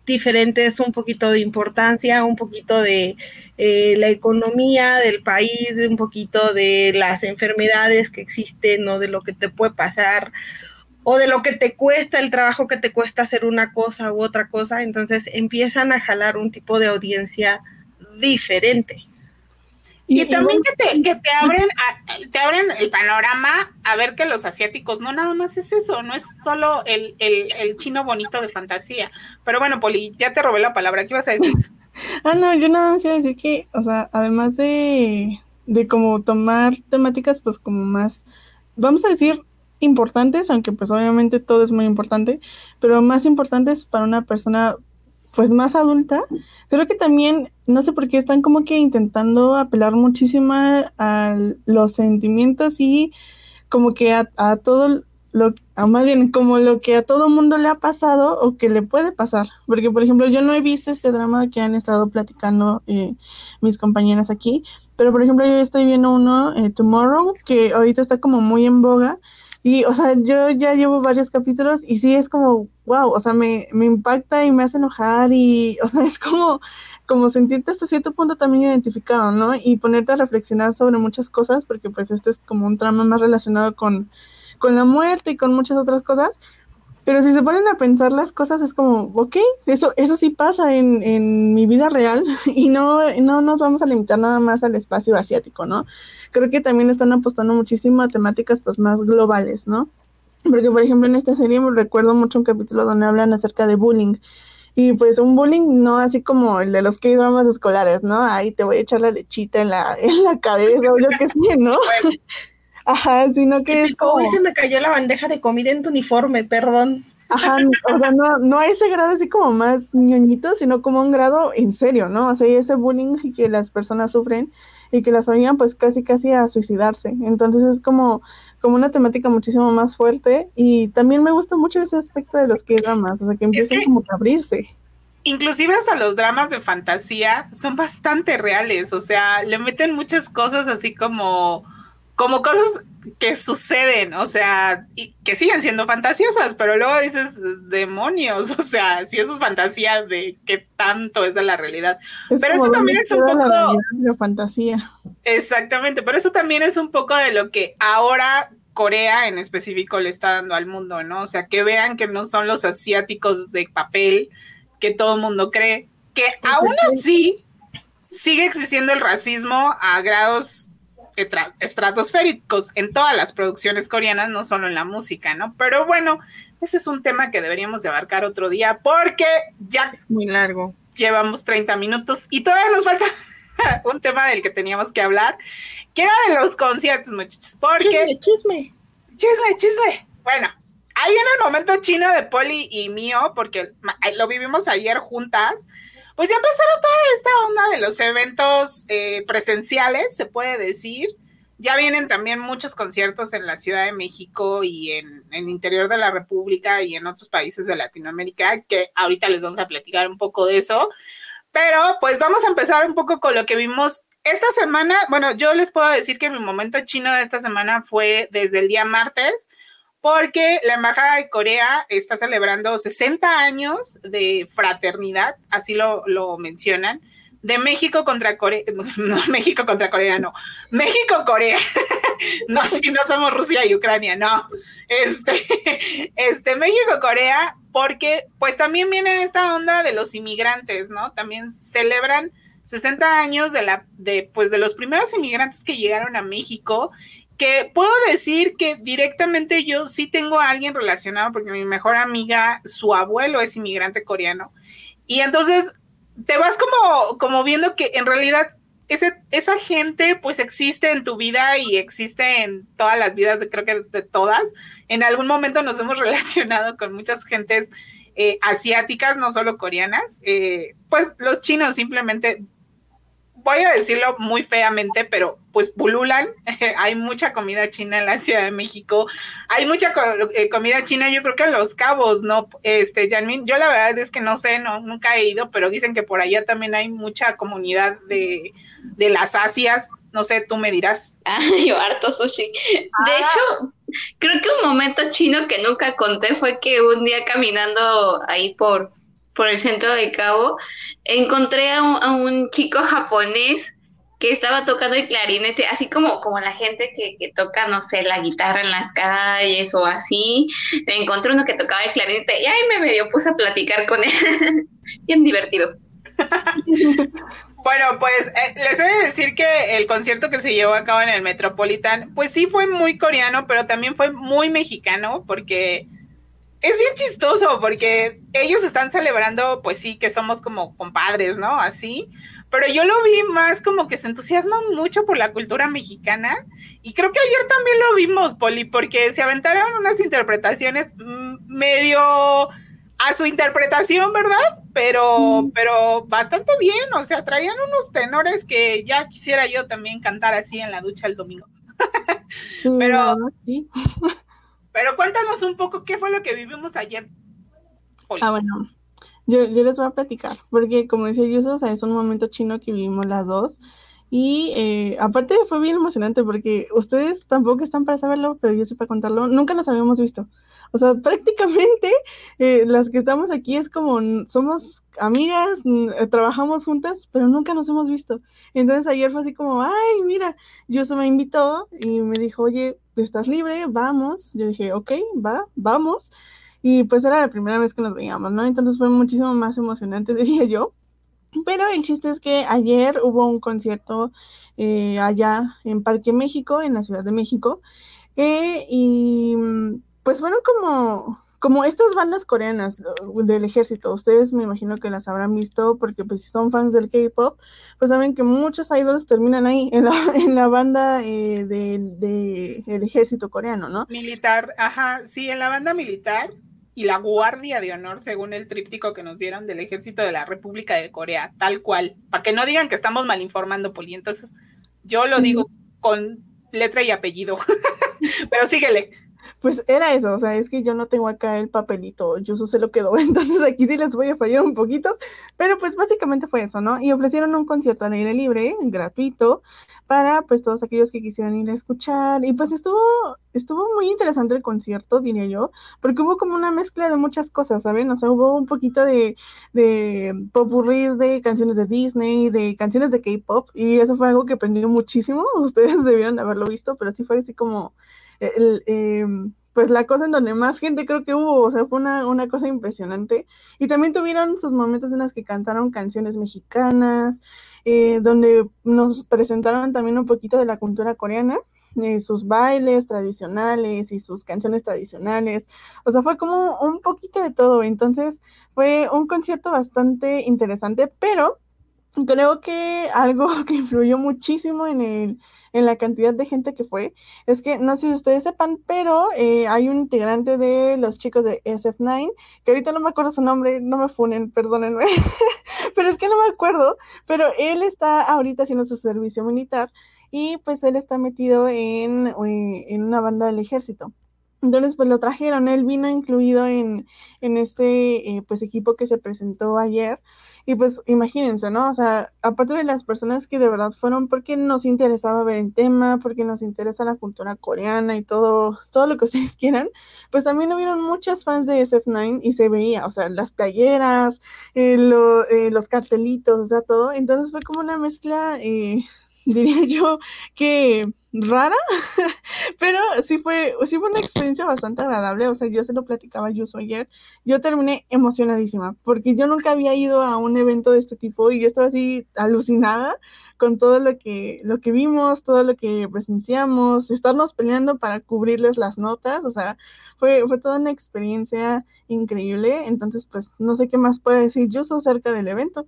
diferentes, un poquito de importancia, un poquito de eh, la economía del país, un poquito de las enfermedades que existen o de lo que te puede pasar o de lo que te cuesta el trabajo que te cuesta hacer una cosa u otra cosa, entonces empiezan a jalar un tipo de audiencia diferente. Y, también que te, que te abren te abren el panorama a ver que los asiáticos no nada más es eso, no es solo el, el chino bonito de fantasía. Pero bueno, Poli, ya te robé la palabra, ¿qué ibas a decir? ah, no, yo nada más iba a decir que, o sea, además de, de como tomar temáticas pues como más, vamos a decir, importantes, aunque pues obviamente todo es muy importante, pero más importantes para una persona pues más adulta, creo que también, no sé por qué están como que intentando apelar muchísimo a los sentimientos y como que a, a todo lo, más bien como lo que a todo mundo le ha pasado o que le puede pasar. Porque, por ejemplo, yo no he visto este drama que han estado platicando eh, mis compañeras aquí, pero, por ejemplo, yo estoy viendo uno, eh, Tomorrow, que ahorita está como muy en boga. Y, o sea, yo ya llevo varios capítulos y sí es como, wow, o sea, me, me impacta y me hace enojar y, o sea, es como, como sentirte hasta cierto punto también identificado, ¿no? Y ponerte a reflexionar sobre muchas cosas, porque pues este es como un trama más relacionado con con la muerte y con muchas otras cosas. Pero si se ponen a pensar las cosas es como, ok, eso, eso sí pasa en, en mi vida real y no, no nos vamos a limitar nada más al espacio asiático, ¿no? Creo que también están apostando muchísimo a temáticas pues más globales, ¿no? Porque, por ejemplo, en esta serie me recuerdo mucho un capítulo donde hablan acerca de bullying. Y pues un bullying no así como el de los K-dramas escolares, ¿no? Ahí te voy a echar la lechita en la, en la cabeza o yo qué sé, ¿no? Ajá, sino que es como... Hoy se me cayó la bandeja de comida en tu uniforme, perdón. Ajá, o sea, no, no a ese grado así como más ñoñito, sino como un grado en serio, ¿no? O sea, ese bullying que las personas sufren y que las obligan pues casi casi a suicidarse. Entonces es como, como una temática muchísimo más fuerte y también me gusta mucho ese aspecto de los que dramas, o sea, que empiezan como a abrirse inclusive hasta los dramas de fantasía son bastante reales, o sea, le meten muchas cosas así como como cosas que suceden, o sea, y que siguen siendo fantasiosas, pero luego dices, demonios, o sea, si eso es fantasía, de qué tanto es de la realidad. pero eso también es un poco... La fantasía. Exactamente, pero eso también es un poco de lo que ahora Corea en específico le está dando al mundo, ¿no? O sea, que vean que no son los asiáticos de papel que todo el mundo cree, que aún así sigue existiendo el racismo a grados estratosféricos en todas las producciones coreanas, no solo en la música, ¿no? Pero bueno, ese es un tema que deberíamos de abarcar otro día porque ya muy largo. Llevamos 30 minutos y todavía nos falta un tema del que teníamos que hablar, que era de los conciertos, muchachos, porque... Chisme, chisme. Chisme, Bueno, ahí en el momento chino de Poli y mío, porque lo vivimos ayer juntas, pues ya empezaron toda esta onda de los eventos eh, presenciales, se puede decir. Ya vienen también muchos conciertos en la Ciudad de México y en, el interior de la República y en otros países de Latinoamérica, que ahorita les vamos a platicar un poco de eso. Pero pues vamos a empezar un poco con lo que vimos esta semana. Bueno, yo les puedo decir que mi momento chino de esta semana fue desde el día martes porque la Embajada de Corea está celebrando 60 años de fraternidad, así lo, mencionan, de México contra Corea, no, México contra Corea, no, México-Corea, no, si no somos Rusia y Ucrania, no, este, este, México-Corea, porque pues también viene esta onda de los inmigrantes, ¿no? También celebran 60 años de la, de, pues de los primeros inmigrantes que llegaron a México que puedo decir que directamente yo sí tengo a alguien relacionado porque mi mejor amiga, su abuelo es inmigrante coreano. Y entonces te vas como, como viendo que en realidad ese, esa gente pues existe en tu vida y existe en todas las vidas, de, creo que de todas. En algún momento nos hemos relacionado con muchas gentes eh, asiáticas, no solo coreanas. Eh, pues los chinos simplemente voy a decirlo muy feamente, pero pues pululan. hay mucha comida china en la Ciudad de México. Hay mucha eh, comida china, yo creo que en Los Cabos, ¿no? Este, Janmin, yo la verdad es que no sé, no, nunca he ido, pero dicen que por allá también hay mucha comunidad de, las Asias. No sé, tú me dirás. Ah, yo harto sushi. De ah. hecho, creo que un momento chino que nunca conté fue que un día caminando ahí por por el centro de Cabo, encontré a un, chico japonés que estaba tocando el clarinete, así como, como la gente que, toca, no sé, la guitarra en las calles o así. Me encontré uno que tocaba el clarinete y ahí me medio puse a platicar con él. Bien divertido. Bueno, pues eh, les he de decir que el concierto que se llevó a cabo en el Metropolitan, pues sí fue muy coreano, pero también fue muy mexicano, porque es bien chistoso porque ellos están celebrando, pues sí, que somos como compadres, ¿no? Así, pero yo lo vi más como que se entusiasman mucho por la cultura mexicana y creo que ayer también lo vimos, Poli, porque se aventaron unas interpretaciones medio a su interpretación, ¿verdad? Pero, mm. pero bastante bien, o sea, traían unos tenores que ya quisiera yo también cantar así en la ducha el domingo. pero, sí. Pero cuéntanos un poco qué fue lo que vivimos ayer. Ah, bueno, yo, les voy a platicar, porque como decía Yuso, es un momento chino que vivimos las dos. Y eh, aparte fue bien emocionante porque ustedes tampoco están para saberlo, pero yo sí para contarlo, nunca nos habíamos visto. O sea, prácticamente eh, las que estamos aquí es como somos amigas, eh, trabajamos juntas, pero nunca nos hemos visto. Entonces ayer fue así como, ay, mira, Yuso me invitó y me dijo, oye, ¿estás libre? Vamos. Yo dije, ok, va, vamos. Y pues era la primera vez que nos veíamos, ¿no? Entonces fue muchísimo más emocionante, diría yo. Pero el chiste es que ayer hubo un concierto eh, allá en Parque México, en la Ciudad de México. Eh, y pues bueno, como como estas bandas coreanas uh, del ejército, ustedes me imagino que las habrán visto porque pues si son fans del K-pop, pues saben que muchos idols terminan ahí en la, en la banda eh, del de, ejército coreano, ¿no? Militar, ajá, sí, en la banda militar y la Guardia de Honor, según el tríptico que nos dieron del ejército de la República de Corea, tal cual, para que no digan que estamos mal informando, Poli. Entonces, yo lo digo con letra y apellido, pero síguele. Pues era eso, o sea, es que yo no tengo acá el papelito, yo se lo quedó, entonces aquí sí les voy a fallar un poquito, pero pues básicamente fue eso, ¿no? Y ofrecieron un concierto al aire libre, gratuito, para pues todos aquellos que quisieran ir a escuchar, y pues estuvo, estuvo muy interesante el concierto, diría yo, porque hubo como una mezcla de muchas cosas, ¿saben? O sea, hubo un poquito de, de popurris de canciones de Disney, de canciones de K-pop, y eso fue algo que aprendió muchísimo, ustedes debieron haberlo visto, pero sí fue así como em, pues la cosa en donde más gente creo que hubo, o sea, fue una, una, cosa impresionante. Y también tuvieron sus momentos en los que cantaron canciones mexicanas, eh, donde nos presentaron también un poquito de la cultura coreana. Eh, sus bailes tradicionales y sus canciones tradicionales. O sea, fue como un poquito de todo. Entonces, fue un concierto bastante interesante, pero creo que algo que influyó muchísimo en, el, en la cantidad de gente que fue es que, no sé si ustedes sepan, pero eh, hay un integrante de los chicos de SF9, que ahorita no me acuerdo su nombre, no me funen, perdónenme, pero es que no me acuerdo, pero él está ahorita haciendo su servicio militar y pues él está metido en, eh, en una banda del ejército. Entonces, pues lo trajeron, él vino incluido en, en este eh, pues equipo que se presentó ayer. Y pues imagínense, ¿no? O sea, aparte de las personas que de verdad fueron porque nos interesaba ver el tema, porque nos interesa la cultura coreana y todo, todo lo que ustedes quieran, pues también hubieron muchas fans de SF9 y se veía, o sea, las playeras, eh, eh, los cartelitos, o sea, todo. Entonces fue como una mezcla, diría yo, que rara, pero sí fue, sí fue una experiencia bastante agradable. O sea, yo se lo platicaba yo ayer. Yo terminé emocionadísima porque yo nunca había ido a un evento de este tipo y yo estaba así alucinada con todo lo que, lo que vimos, todo lo que presenciamos, estarnos peleando para cubrirles las notas. O sea, fue, fue toda una experiencia increíble. Entonces, pues no sé qué más puede decir yo acerca del evento.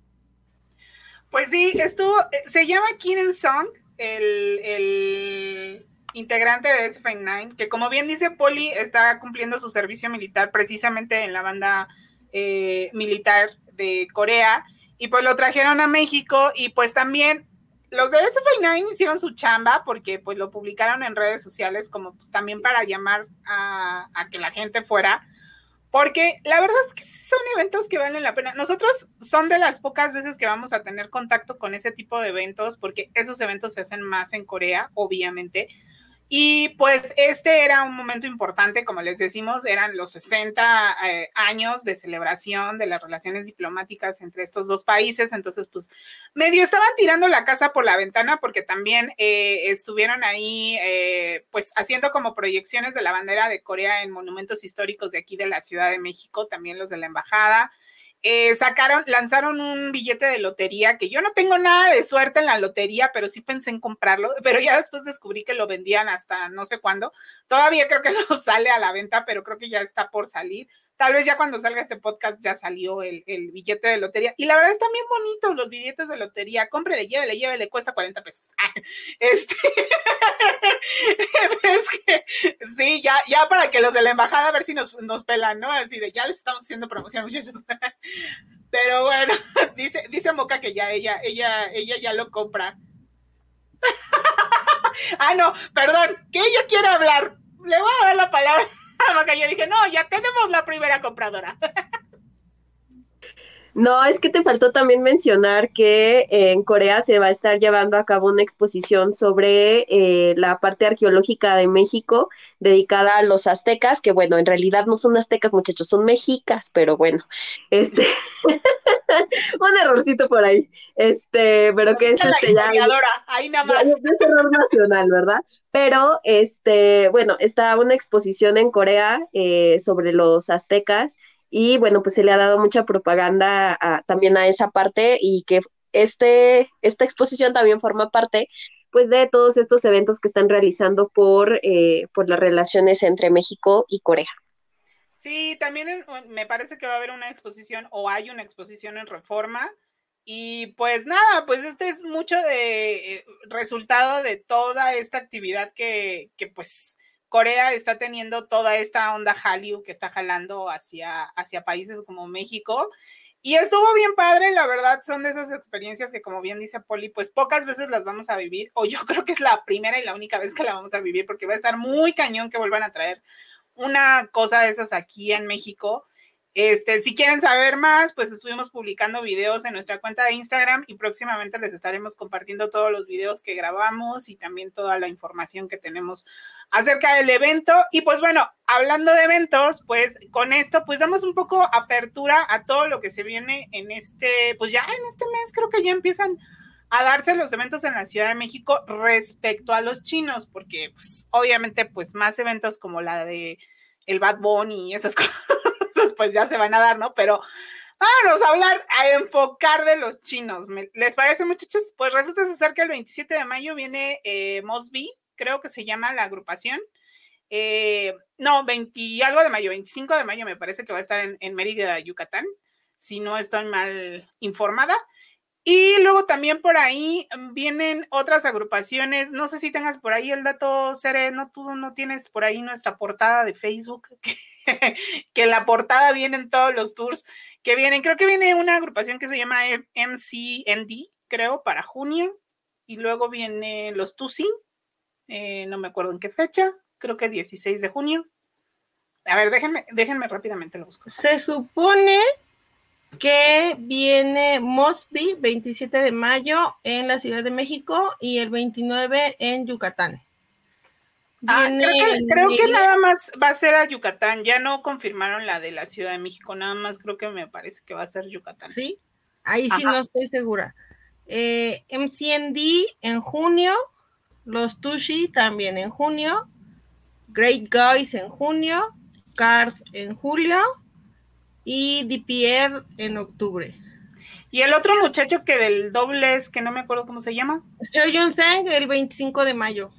Pues sí, estuvo, eh, se llama Kinen Song el, integrante de SF9, que como bien dice Poli, está cumpliendo su servicio militar precisamente en la banda eh, militar de Corea, y pues lo trajeron a México, y pues también los de SF9 hicieron su chamba porque pues lo publicaron en redes sociales como pues también para llamar a que la gente fuera porque la verdad es que son eventos que valen la pena. Nosotros son de las pocas veces que vamos a tener contacto con ese tipo de eventos, porque esos eventos se hacen más en Corea, obviamente. Y pues este era un momento importante, como les decimos, eran los 60 eh, años de celebración de las relaciones diplomáticas entre estos dos países, entonces pues medio estaban tirando la casa por la ventana porque también eh, estuvieron ahí eh, pues haciendo como proyecciones de la bandera de Corea en monumentos históricos de aquí de la Ciudad de México, también los de la embajada. Eh, sacaron, lanzaron un billete de lotería que yo no tengo nada de suerte en la lotería, pero sí pensé en comprarlo, pero ya después descubrí que lo vendían hasta no sé cuándo. Todavía creo que no sale a la venta, pero creo que ya está por salir. Tal vez ya cuando salga este podcast ya salió el, billete de lotería. Y la verdad están bien bonitos los billetes de lotería. Cómprele, llévele, llévele, cuesta 40 pesos. este. es que sí, ya, ya para que los de la embajada a ver si nos, nos pelan, ¿no? Así de ya les estamos haciendo promoción, muchachos. Pero bueno, dice, dice Moca que ya ella, ella, ella ya lo compra. ah, no, perdón, que ella quiere hablar. Le voy a dar la palabra yo dije, no, ya tenemos la primera compradora. No, es que te faltó también mencionar que en Corea se va a estar llevando a cabo una exposición sobre eh, la parte arqueológica de México dedicada a los aztecas, que bueno, en realidad no son aztecas, muchachos, son mexicas, pero bueno, este un errorcito por ahí, este, pero que es este ya, ahí nada más. es error nacional, ¿verdad? Pero, este, bueno, está una exposición en Corea eh, sobre los aztecas y bueno, pues se le ha dado mucha propaganda también a esa parte y que este, esta exposición también forma parte pues de todos estos eventos que están realizando por, eh, por las relaciones entre México y Corea. Sí, también me parece que va a haber una exposición o hay una exposición en Reforma. Y pues nada, pues este es mucho de eh, resultado de toda esta actividad que, que pues Corea está teniendo toda esta onda Hallyu que está jalando hacia, hacia países como México. Y estuvo bien padre, la verdad, son de esas experiencias que, como bien dice Poli, pues pocas veces las vamos a vivir, o yo creo que es la primera y la única vez que la vamos a vivir, porque va a estar muy cañón que vuelvan a traer una cosa de esas aquí en México. Este, si quieren saber más, pues estuvimos publicando videos en nuestra cuenta de Instagram y próximamente les estaremos compartiendo todos los videos que grabamos y también toda la información que tenemos acerca del evento. Y pues bueno, hablando de eventos, pues con esto pues damos un poco apertura a todo lo que se viene en este, pues ya en este mes creo que ya empiezan a darse los eventos en la Ciudad de México respecto a los chinos, porque pues obviamente pues más eventos como la de el Bad Bunny y esas cosas pues ya se van a dar, ¿no? Pero vamos a hablar, a enfocar de los chinos. ¿Les parece, muchachos? Pues resulta ser que el 27 de mayo viene eh, Mosby, creo que se llama la agrupación. Eh, no, 20 algo de mayo, 25 de mayo me parece que va a estar en, en Mérida, Yucatán, si no estoy mal informada. Y luego también por ahí vienen otras agrupaciones. No sé si tengas por ahí el dato, Cere, no tú no tienes por ahí nuestra portada de Facebook, que, que en la portada vienen todos los tours que vienen. Creo que viene una agrupación que se llama MCND, creo, para junio. Y luego viene los Tusi, eh, no me acuerdo en qué fecha, creo que 16 de junio. A ver, déjenme, déjenme rápidamente lo busco. Se supone que viene Mosby 27 de mayo en la Ciudad de México y el 29 en Yucatán. Ah, creo, que, nada más va a ser a Yucatán, ya no confirmaron la de la Ciudad de México, nada más creo que me parece que va a ser Yucatán. Sí, ahí sí no estoy segura. Eh, MCND en junio, los Tushi también en junio, Great Guys en junio, Card en julio, y DPR en octubre. Y el otro muchacho que del doble es, que no me acuerdo cómo se llama. Jun Seng, el 25 de mayo.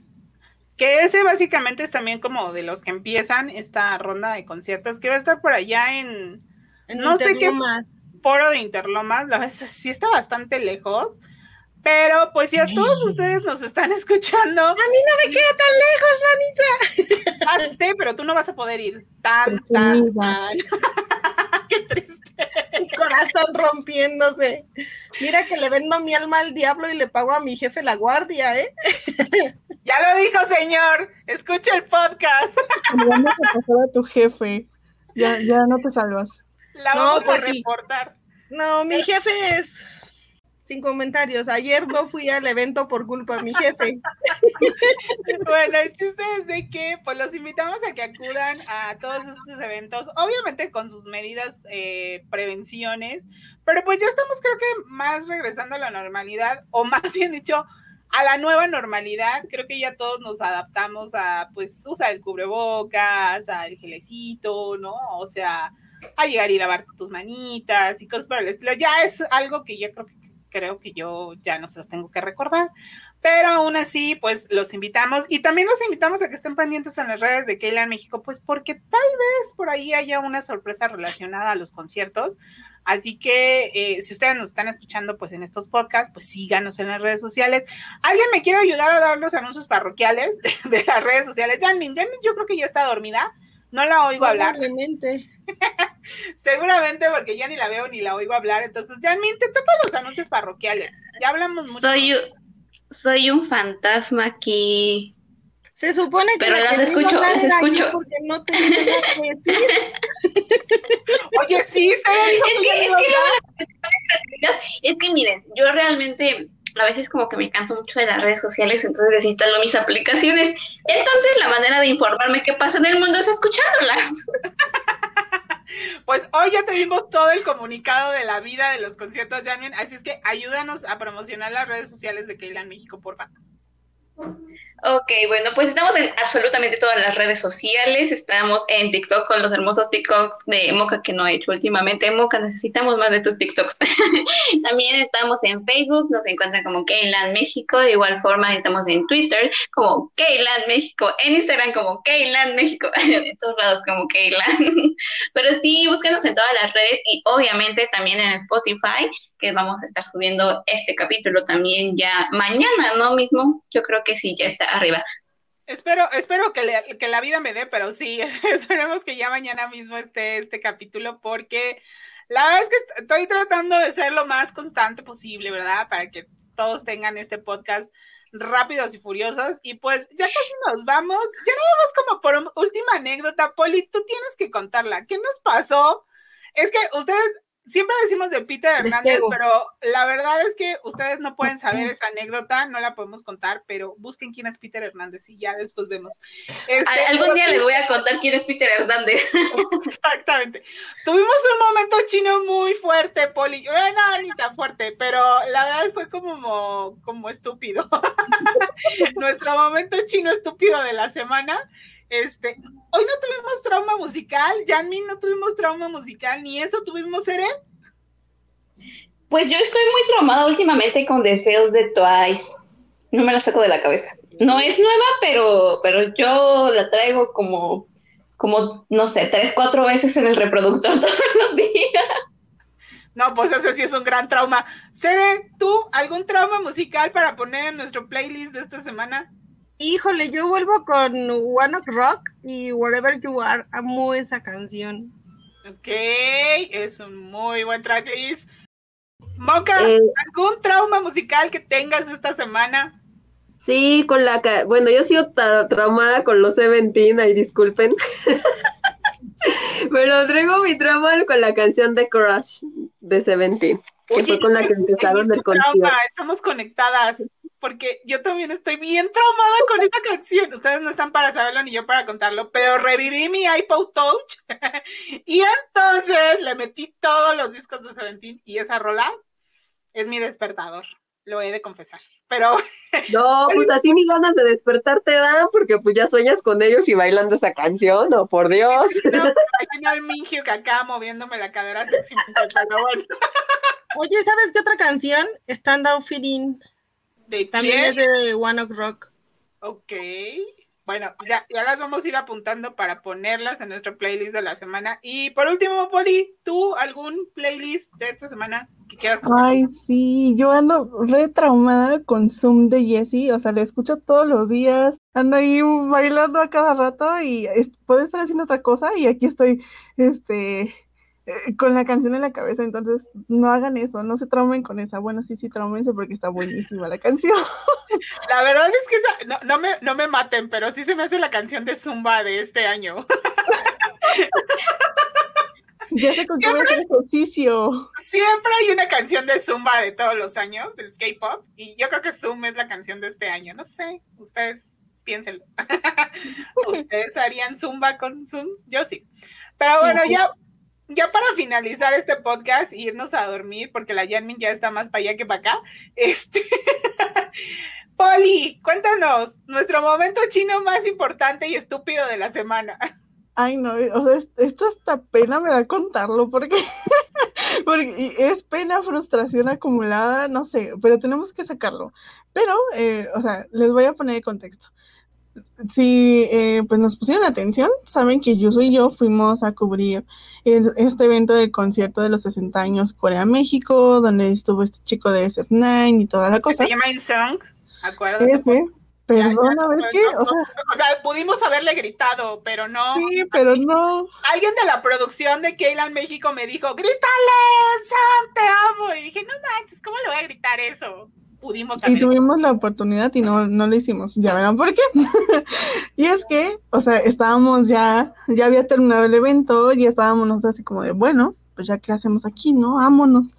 Que ese básicamente es también como de los que empiezan esta ronda de conciertos, que va a estar por allá en, no sé qué foro de Interlomas, la verdad sí está bastante lejos, pero pues si a todos ustedes nos están escuchando. A mí no me queda tan lejos, Manita. Ah, sí, pero tú no vas a poder ir tan, tan, tan. Qué triste. Mi corazón rompiéndose. Mira que le vendo mi alma al diablo y le pago a mi jefe la guardia, ¿eh? Ya lo dijo, señor. Escucha el podcast. Vamos a a tu jefe. Ya, ya no te salvas. La vamos a pues reportar. No, mi jefe es sin comentarios. Ayer no fui al evento por culpa de mi jefe. bueno, el chiste es de que pues los invitamos a que acudan a todos esos eventos, obviamente con sus medidas eh, prevenciones, pero pues ya estamos creo que más regresando a la normalidad, o más bien dicho, a la nueva normalidad. Creo que ya todos nos adaptamos a pues usar el cubrebocas, al gelecito, ¿no? O sea, a llegar y lavar tus manitas y cosas por el estilo. Ya es algo que ya creo que creo que yo ya no se los tengo que recordar. Pero aún así, pues los invitamos y también los invitamos a que estén pendientes en las redes de Keila en México, pues porque tal vez por ahí haya una sorpresa relacionada a los conciertos. Así que eh, si ustedes nos están escuchando pues en estos podcasts, pues síganos en las redes sociales. ¿Alguien me quiere ayudar a dar los anuncios parroquiales de, las redes sociales? Janmin, Janmin yo creo que ya está dormida. No la oigo hablar. Seguramente porque ya ni la veo ni la oigo hablar. Entonces, Janmin, te toca los anuncios parroquiales. Ya hablamos mucho. Soy, soy un fantasma aquí. Se supone que. Pero las escucho, las escucho. Porque no tengo nada que decir. Oye, sí, se es que, es, que es que miren, yo realmente a veces como que me canso mucho de las redes sociales, entonces desinstalo mis aplicaciones. Entonces la manera de informarme qué pasa en el mundo es escuchándolas. Pues hoy ya te dimos todo el comunicado de la vida de los conciertos, Janine, así es que ayúdanos a promocionar las redes sociales de Keila en México, por favor. Ok, bueno, pues estamos en absolutamente todas las redes sociales. Estamos en TikTok con los hermosos TikToks de Moca que no he hecho últimamente. Moca, necesitamos más de tus TikToks. También estamos en Facebook, nos encuentran como Keyland México. De igual forma, estamos en Twitter como Keyland México, en Instagram como Keyland México, en todos lados como Keyland. Pero sí, búsquenos en todas las redes y obviamente también en Spotify, que vamos a estar subiendo este capítulo también ya mañana, ¿no? Mismo, yo creo que sí, ya está arriba. Espero, espero que, que la vida me dé, pero sí, esperemos que ya mañana mismo esté este capítulo porque la verdad es que estoy tratando de ser lo más constante posible, ¿verdad? Para que todos tengan este podcast rápidos y furiosos. Y pues ya casi nos vamos. Ya nos vamos como por última anécdota. Poli, tú tienes que contarla. ¿Qué nos pasó? Es que ustedes siempre decimos de Peter Hernández, pero la verdad es que ustedes no pueden saber esa anécdota, no la podemos contar, pero busquen quién es Peter Hernández y ya después vemos. Este, algún día les voy a contar quién es Peter Hernández. Exactamente. Tuvimos un momento chino muy fuerte, Poli. No, ni tan fuerte, pero la verdad fue como, como estúpido. Nuestro momento chino estúpido de la semana. Este, hoy no tuvimos trauma musical, Janmin no tuvimos trauma musical, ni eso tuvimos, Eren. Pues yo estoy muy traumada últimamente con The Fails de Twice. No me la saco de la cabeza. No es nueva, pero, pero yo la traigo como, como, no sé, tres, cuatro veces en el reproductor todos los días. No, pues ese sí es un gran trauma. Sere, ¿tú algún trauma musical para poner en nuestro playlist de esta semana? Híjole, yo vuelvo con One Ok Rock y Wherever You Are. Amo esa canción. Ok, es un muy buen tracklist. Moca, eh, ¿algún trauma musical que tengas esta semana? Sí, con la... Bueno, yo he sido traumada con los Seventeen, ahí disculpen. Pero traigo mi trauma con la canción de Crush de Seventeen, que fue con la que empezaron el concierto. Estamos conectadas porque yo también estoy bien traumada con esa canción. Ustedes no están para saberlo ni yo para contarlo, pero reviví mi iPod Touch y entonces le metí todos los discos de Seventeen y esa rola es mi despertador. Lo he de confesar, pero... No, pues así ni ganas de despertar te dan, porque pues ya sueñas con ellos y bailando esa canción, no, por Dios. No, el Mingio que acá moviéndome la cadera pero bueno. Oye, ¿sabes qué otra canción? Stand Out Feeling. También es de One Ok Rock. Ok. Bueno, ya, ya las vamos a ir apuntando para ponerlas en nuestro playlist de la semana. Y por último, Poli, ¿tú algún playlist de esta semana que quieras? Ay, sí, yo ando re traumada con Zoom de Jessie, o sea, le escucho todos los días, ando ahí bailando a cada rato y puede estar haciendo otra cosa y aquí estoy, este, eh, con la canción en la cabeza, entonces no hagan eso, no se traumen con esa. Bueno, sí, sí, traumense porque está buenísima la canción. La verdad es que no, no, me, no me maten, pero sí se me hace la canción de Zumba de este año. Ya sé con qué hacer ejercicio. Siempre hay una canción de Zumba de todos los años, del K-pop, y yo creo que Zumba es la canción de este año. No sé, ustedes piénsenlo. ¿Ustedes harían Zumba con Zoom? Yo sí. Pero bueno, ya ya para finalizar este podcast e irnos a dormir, porque la Yanmin ya está más para allá que para acá, este. Poli, cuéntanos, nuestro momento chino más importante y estúpido de la semana. Ay, no, o sea, esto hasta pena me da contarlo, porque, porque es pena, frustración acumulada, no sé, pero tenemos que sacarlo. Pero, eh, o sea, les voy a poner el contexto si eh, pues nos pusieron atención, saben que yo y yo fuimos a cubrir este evento del concierto de los 60 años Corea-México, donde estuvo este chico de SF9 y toda la cosa. Se llama InSung, acuérdate. Ese, perdón, a ver qué, o, sea, pudimos haberle gritado, pero no. Sí, pero no. Alguien de la producción de Keyland México me dijo, grítale, Sam, te amo. Y dije, no manches, ¿cómo le voy a gritar eso? Pudimos Y tuvimos la oportunidad y no, no lo hicimos. Ya verán por qué. y es que, o sea, estábamos ya, ya había terminado el evento y estábamos nosotros así como de, bueno, pues ya qué hacemos aquí, ¿no? Vámonos.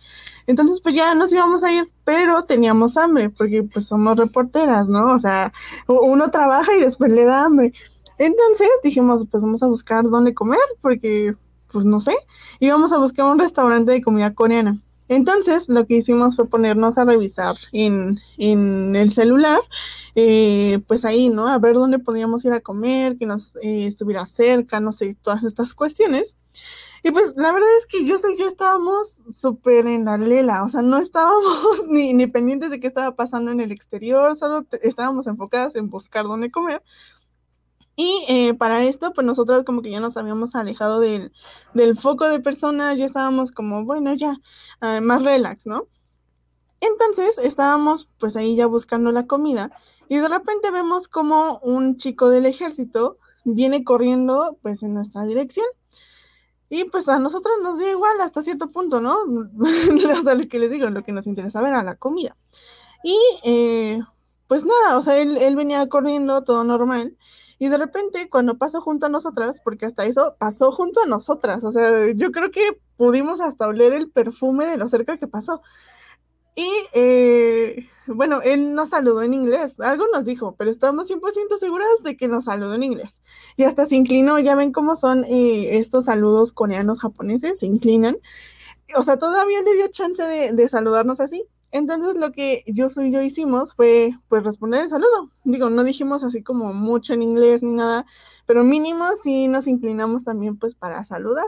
Entonces, pues ya nos íbamos a ir, pero teníamos hambre, porque pues somos reporteras, ¿no? O sea, uno trabaja y después le da hambre. Entonces dijimos, pues vamos a buscar dónde comer, porque, pues no sé, íbamos a buscar un restaurante de comida coreana. Entonces, lo que hicimos fue ponernos a revisar en, el celular, eh, pues ahí, ¿no? A ver dónde podíamos ir a comer, que nos eh, estuviera cerca, no sé, todas estas cuestiones. Y pues la verdad es que yo sé, yo estábamos súper en la lela, o sea, no estábamos ni, ni pendientes de qué estaba pasando en el exterior, solo estábamos enfocadas en buscar dónde comer. Y eh, para esto, pues nosotros como que ya nos habíamos alejado del, foco de personas, ya estábamos como, bueno, ya, ah, más relax, ¿no? Entonces estábamos pues ahí ya buscando la comida y de repente vemos como un chico del ejército viene corriendo pues en nuestra dirección. Y pues a nosotros nos dio igual hasta cierto punto, ¿no? o sea, lo que les digo, lo que nos interesaba era la comida. Y eh, pues nada, o sea, él, él venía corriendo, todo normal. Y de repente, cuando pasó junto a nosotras, porque hasta eso pasó junto a nosotras, o sea, yo creo que pudimos hasta oler el perfume de lo cerca que pasó. Y eh, bueno, él nos saludó en inglés, algo nos dijo, pero estamos 100% seguras de que nos saludó en inglés. Y hasta se inclinó, ya ven cómo son eh, estos saludos coreanos japoneses, se inclinan. O sea, todavía le dio chance de, de saludarnos así. Entonces lo que yo y yo hicimos fue pues responder el saludo. Digo, no dijimos así como mucho en inglés ni nada, pero mínimo sí nos inclinamos también pues para saludar.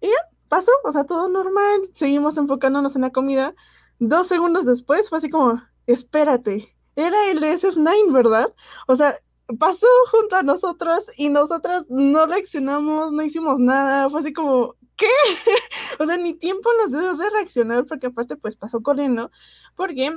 Y ya, pasó, o sea, todo normal, seguimos enfocándonos en la comida. Dos segundos después fue así como, espérate, era el SF9, ¿verdad? O sea, pasó junto a nosotros y nosotras no reaccionamos, no hicimos nada, fue así como, ¿qué? o sea, ni tiempo nos dio de reaccionar porque aparte pues pasó corriendo, porque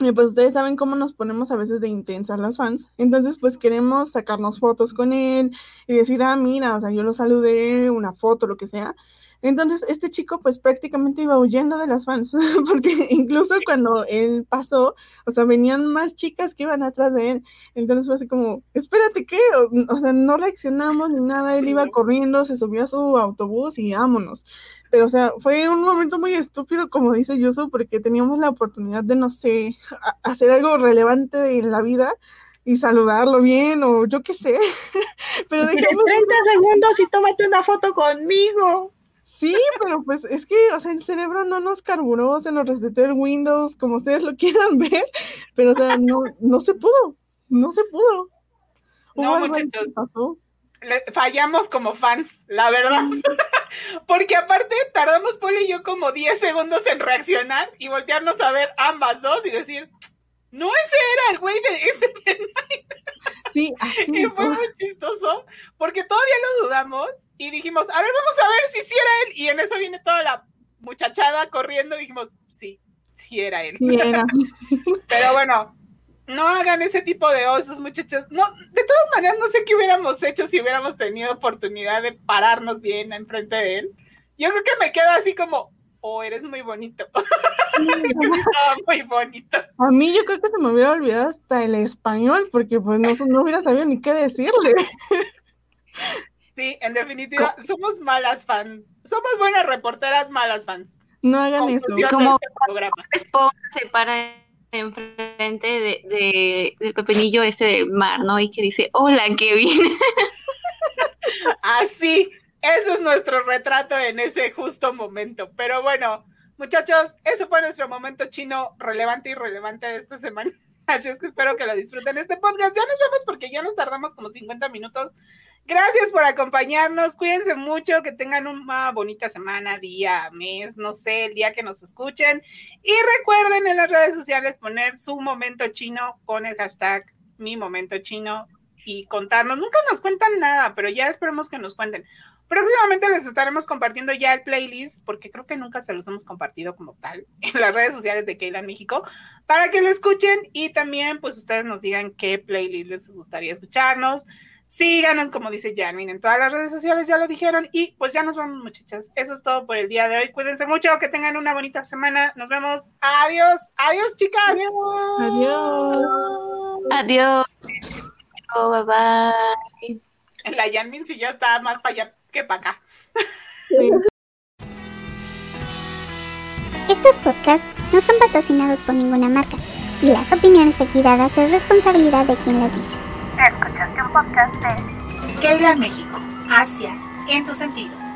eh, pues ustedes saben cómo nos ponemos a veces de intensas las fans, entonces pues queremos sacarnos fotos con él y decir, ah, mira, o sea, yo lo saludé, una foto, lo que sea, entonces, este chico pues prácticamente iba huyendo de las fans, porque incluso cuando él pasó, o sea, venían más chicas que iban atrás de él. Entonces fue así como, espérate, ¿qué? O, sea, no reaccionamos ni nada, él iba corriendo, se subió a su autobús y vámonos. Pero, o sea, fue un momento muy estúpido, como dice Yusu, porque teníamos la oportunidad de, no sé, hacer algo relevante en la vida y saludarlo bien o yo qué sé. Pero dejemos... 30 segundos y tómate una foto conmigo. Sí, pero pues es que, o sea, el cerebro no nos carburó, se nos reseteó el Windows, como ustedes lo quieran ver, pero o sea, no, no se pudo, no se pudo. No, muchachos, fallamos como fans, la verdad. Porque aparte tardamos Poli y yo como 10 segundos en reaccionar y voltearnos a ver ambas dos y decir, no, ese era el güey de ese Sí, así. Y fue muy chistoso, porque todavía lo dudamos y dijimos, a ver, vamos a ver si sí era él. Y en eso viene toda la muchachada corriendo y dijimos, sí, sí era él. Sí era. Pero bueno, no hagan ese tipo de osos, muchachos. No, de todas maneras, no sé qué hubiéramos hecho si hubiéramos tenido oportunidad de pararnos bien enfrente de él. Yo creo que me queda así como, oh, eres muy bonito. estaba muy bonito. A mí yo creo que se me hubiera olvidado hasta el español, porque pues no, no hubiera sabido ni qué decirle. Sí, en definitiva, somos malas fans. Somos buenas reporteras, malas fans. No hagan eso. Como esposa se para enfrente de, de, del pepinillo ese de mar, ¿no? Y que dice, hola, Kevin. Así, ese es nuestro retrato en ese justo momento. Pero bueno, muchachos, ese fue nuestro momento chino relevante y relevante de esta semana. Así es que espero que lo disfruten este podcast. Ya nos vemos porque ya nos tardamos como 50 minutos. Gracias por acompañarnos. Cuídense mucho, que tengan una bonita semana, día, mes, no sé, el día que nos escuchen. Y recuerden en las redes sociales poner su momento chino con el hashtag mi momento chino y contarnos. Nunca nos cuentan nada, pero ya esperemos que nos cuenten. Próximamente les estaremos compartiendo ya el playlist, porque creo que nunca se los hemos compartido como tal en las redes sociales de Keilan México, para que lo escuchen y también pues ustedes nos digan qué playlist les gustaría escucharnos. Síganos, como dice Janine, en todas las redes sociales, ya lo dijeron. Y pues ya nos vamos, muchachas. Eso es todo por el día de hoy. Cuídense mucho, que tengan una bonita semana. Nos vemos. Adiós. Adiós, chicas. Adiós. Adiós. Oh, bye bye. La Janine sí ya está más para allá que para acá. Estos podcasts no son patrocinados por ninguna marca y las opiniones aquí dadas es responsabilidad de quien las dice. Escuchaste un podcast de Keila México, Asia, en tus sentidos.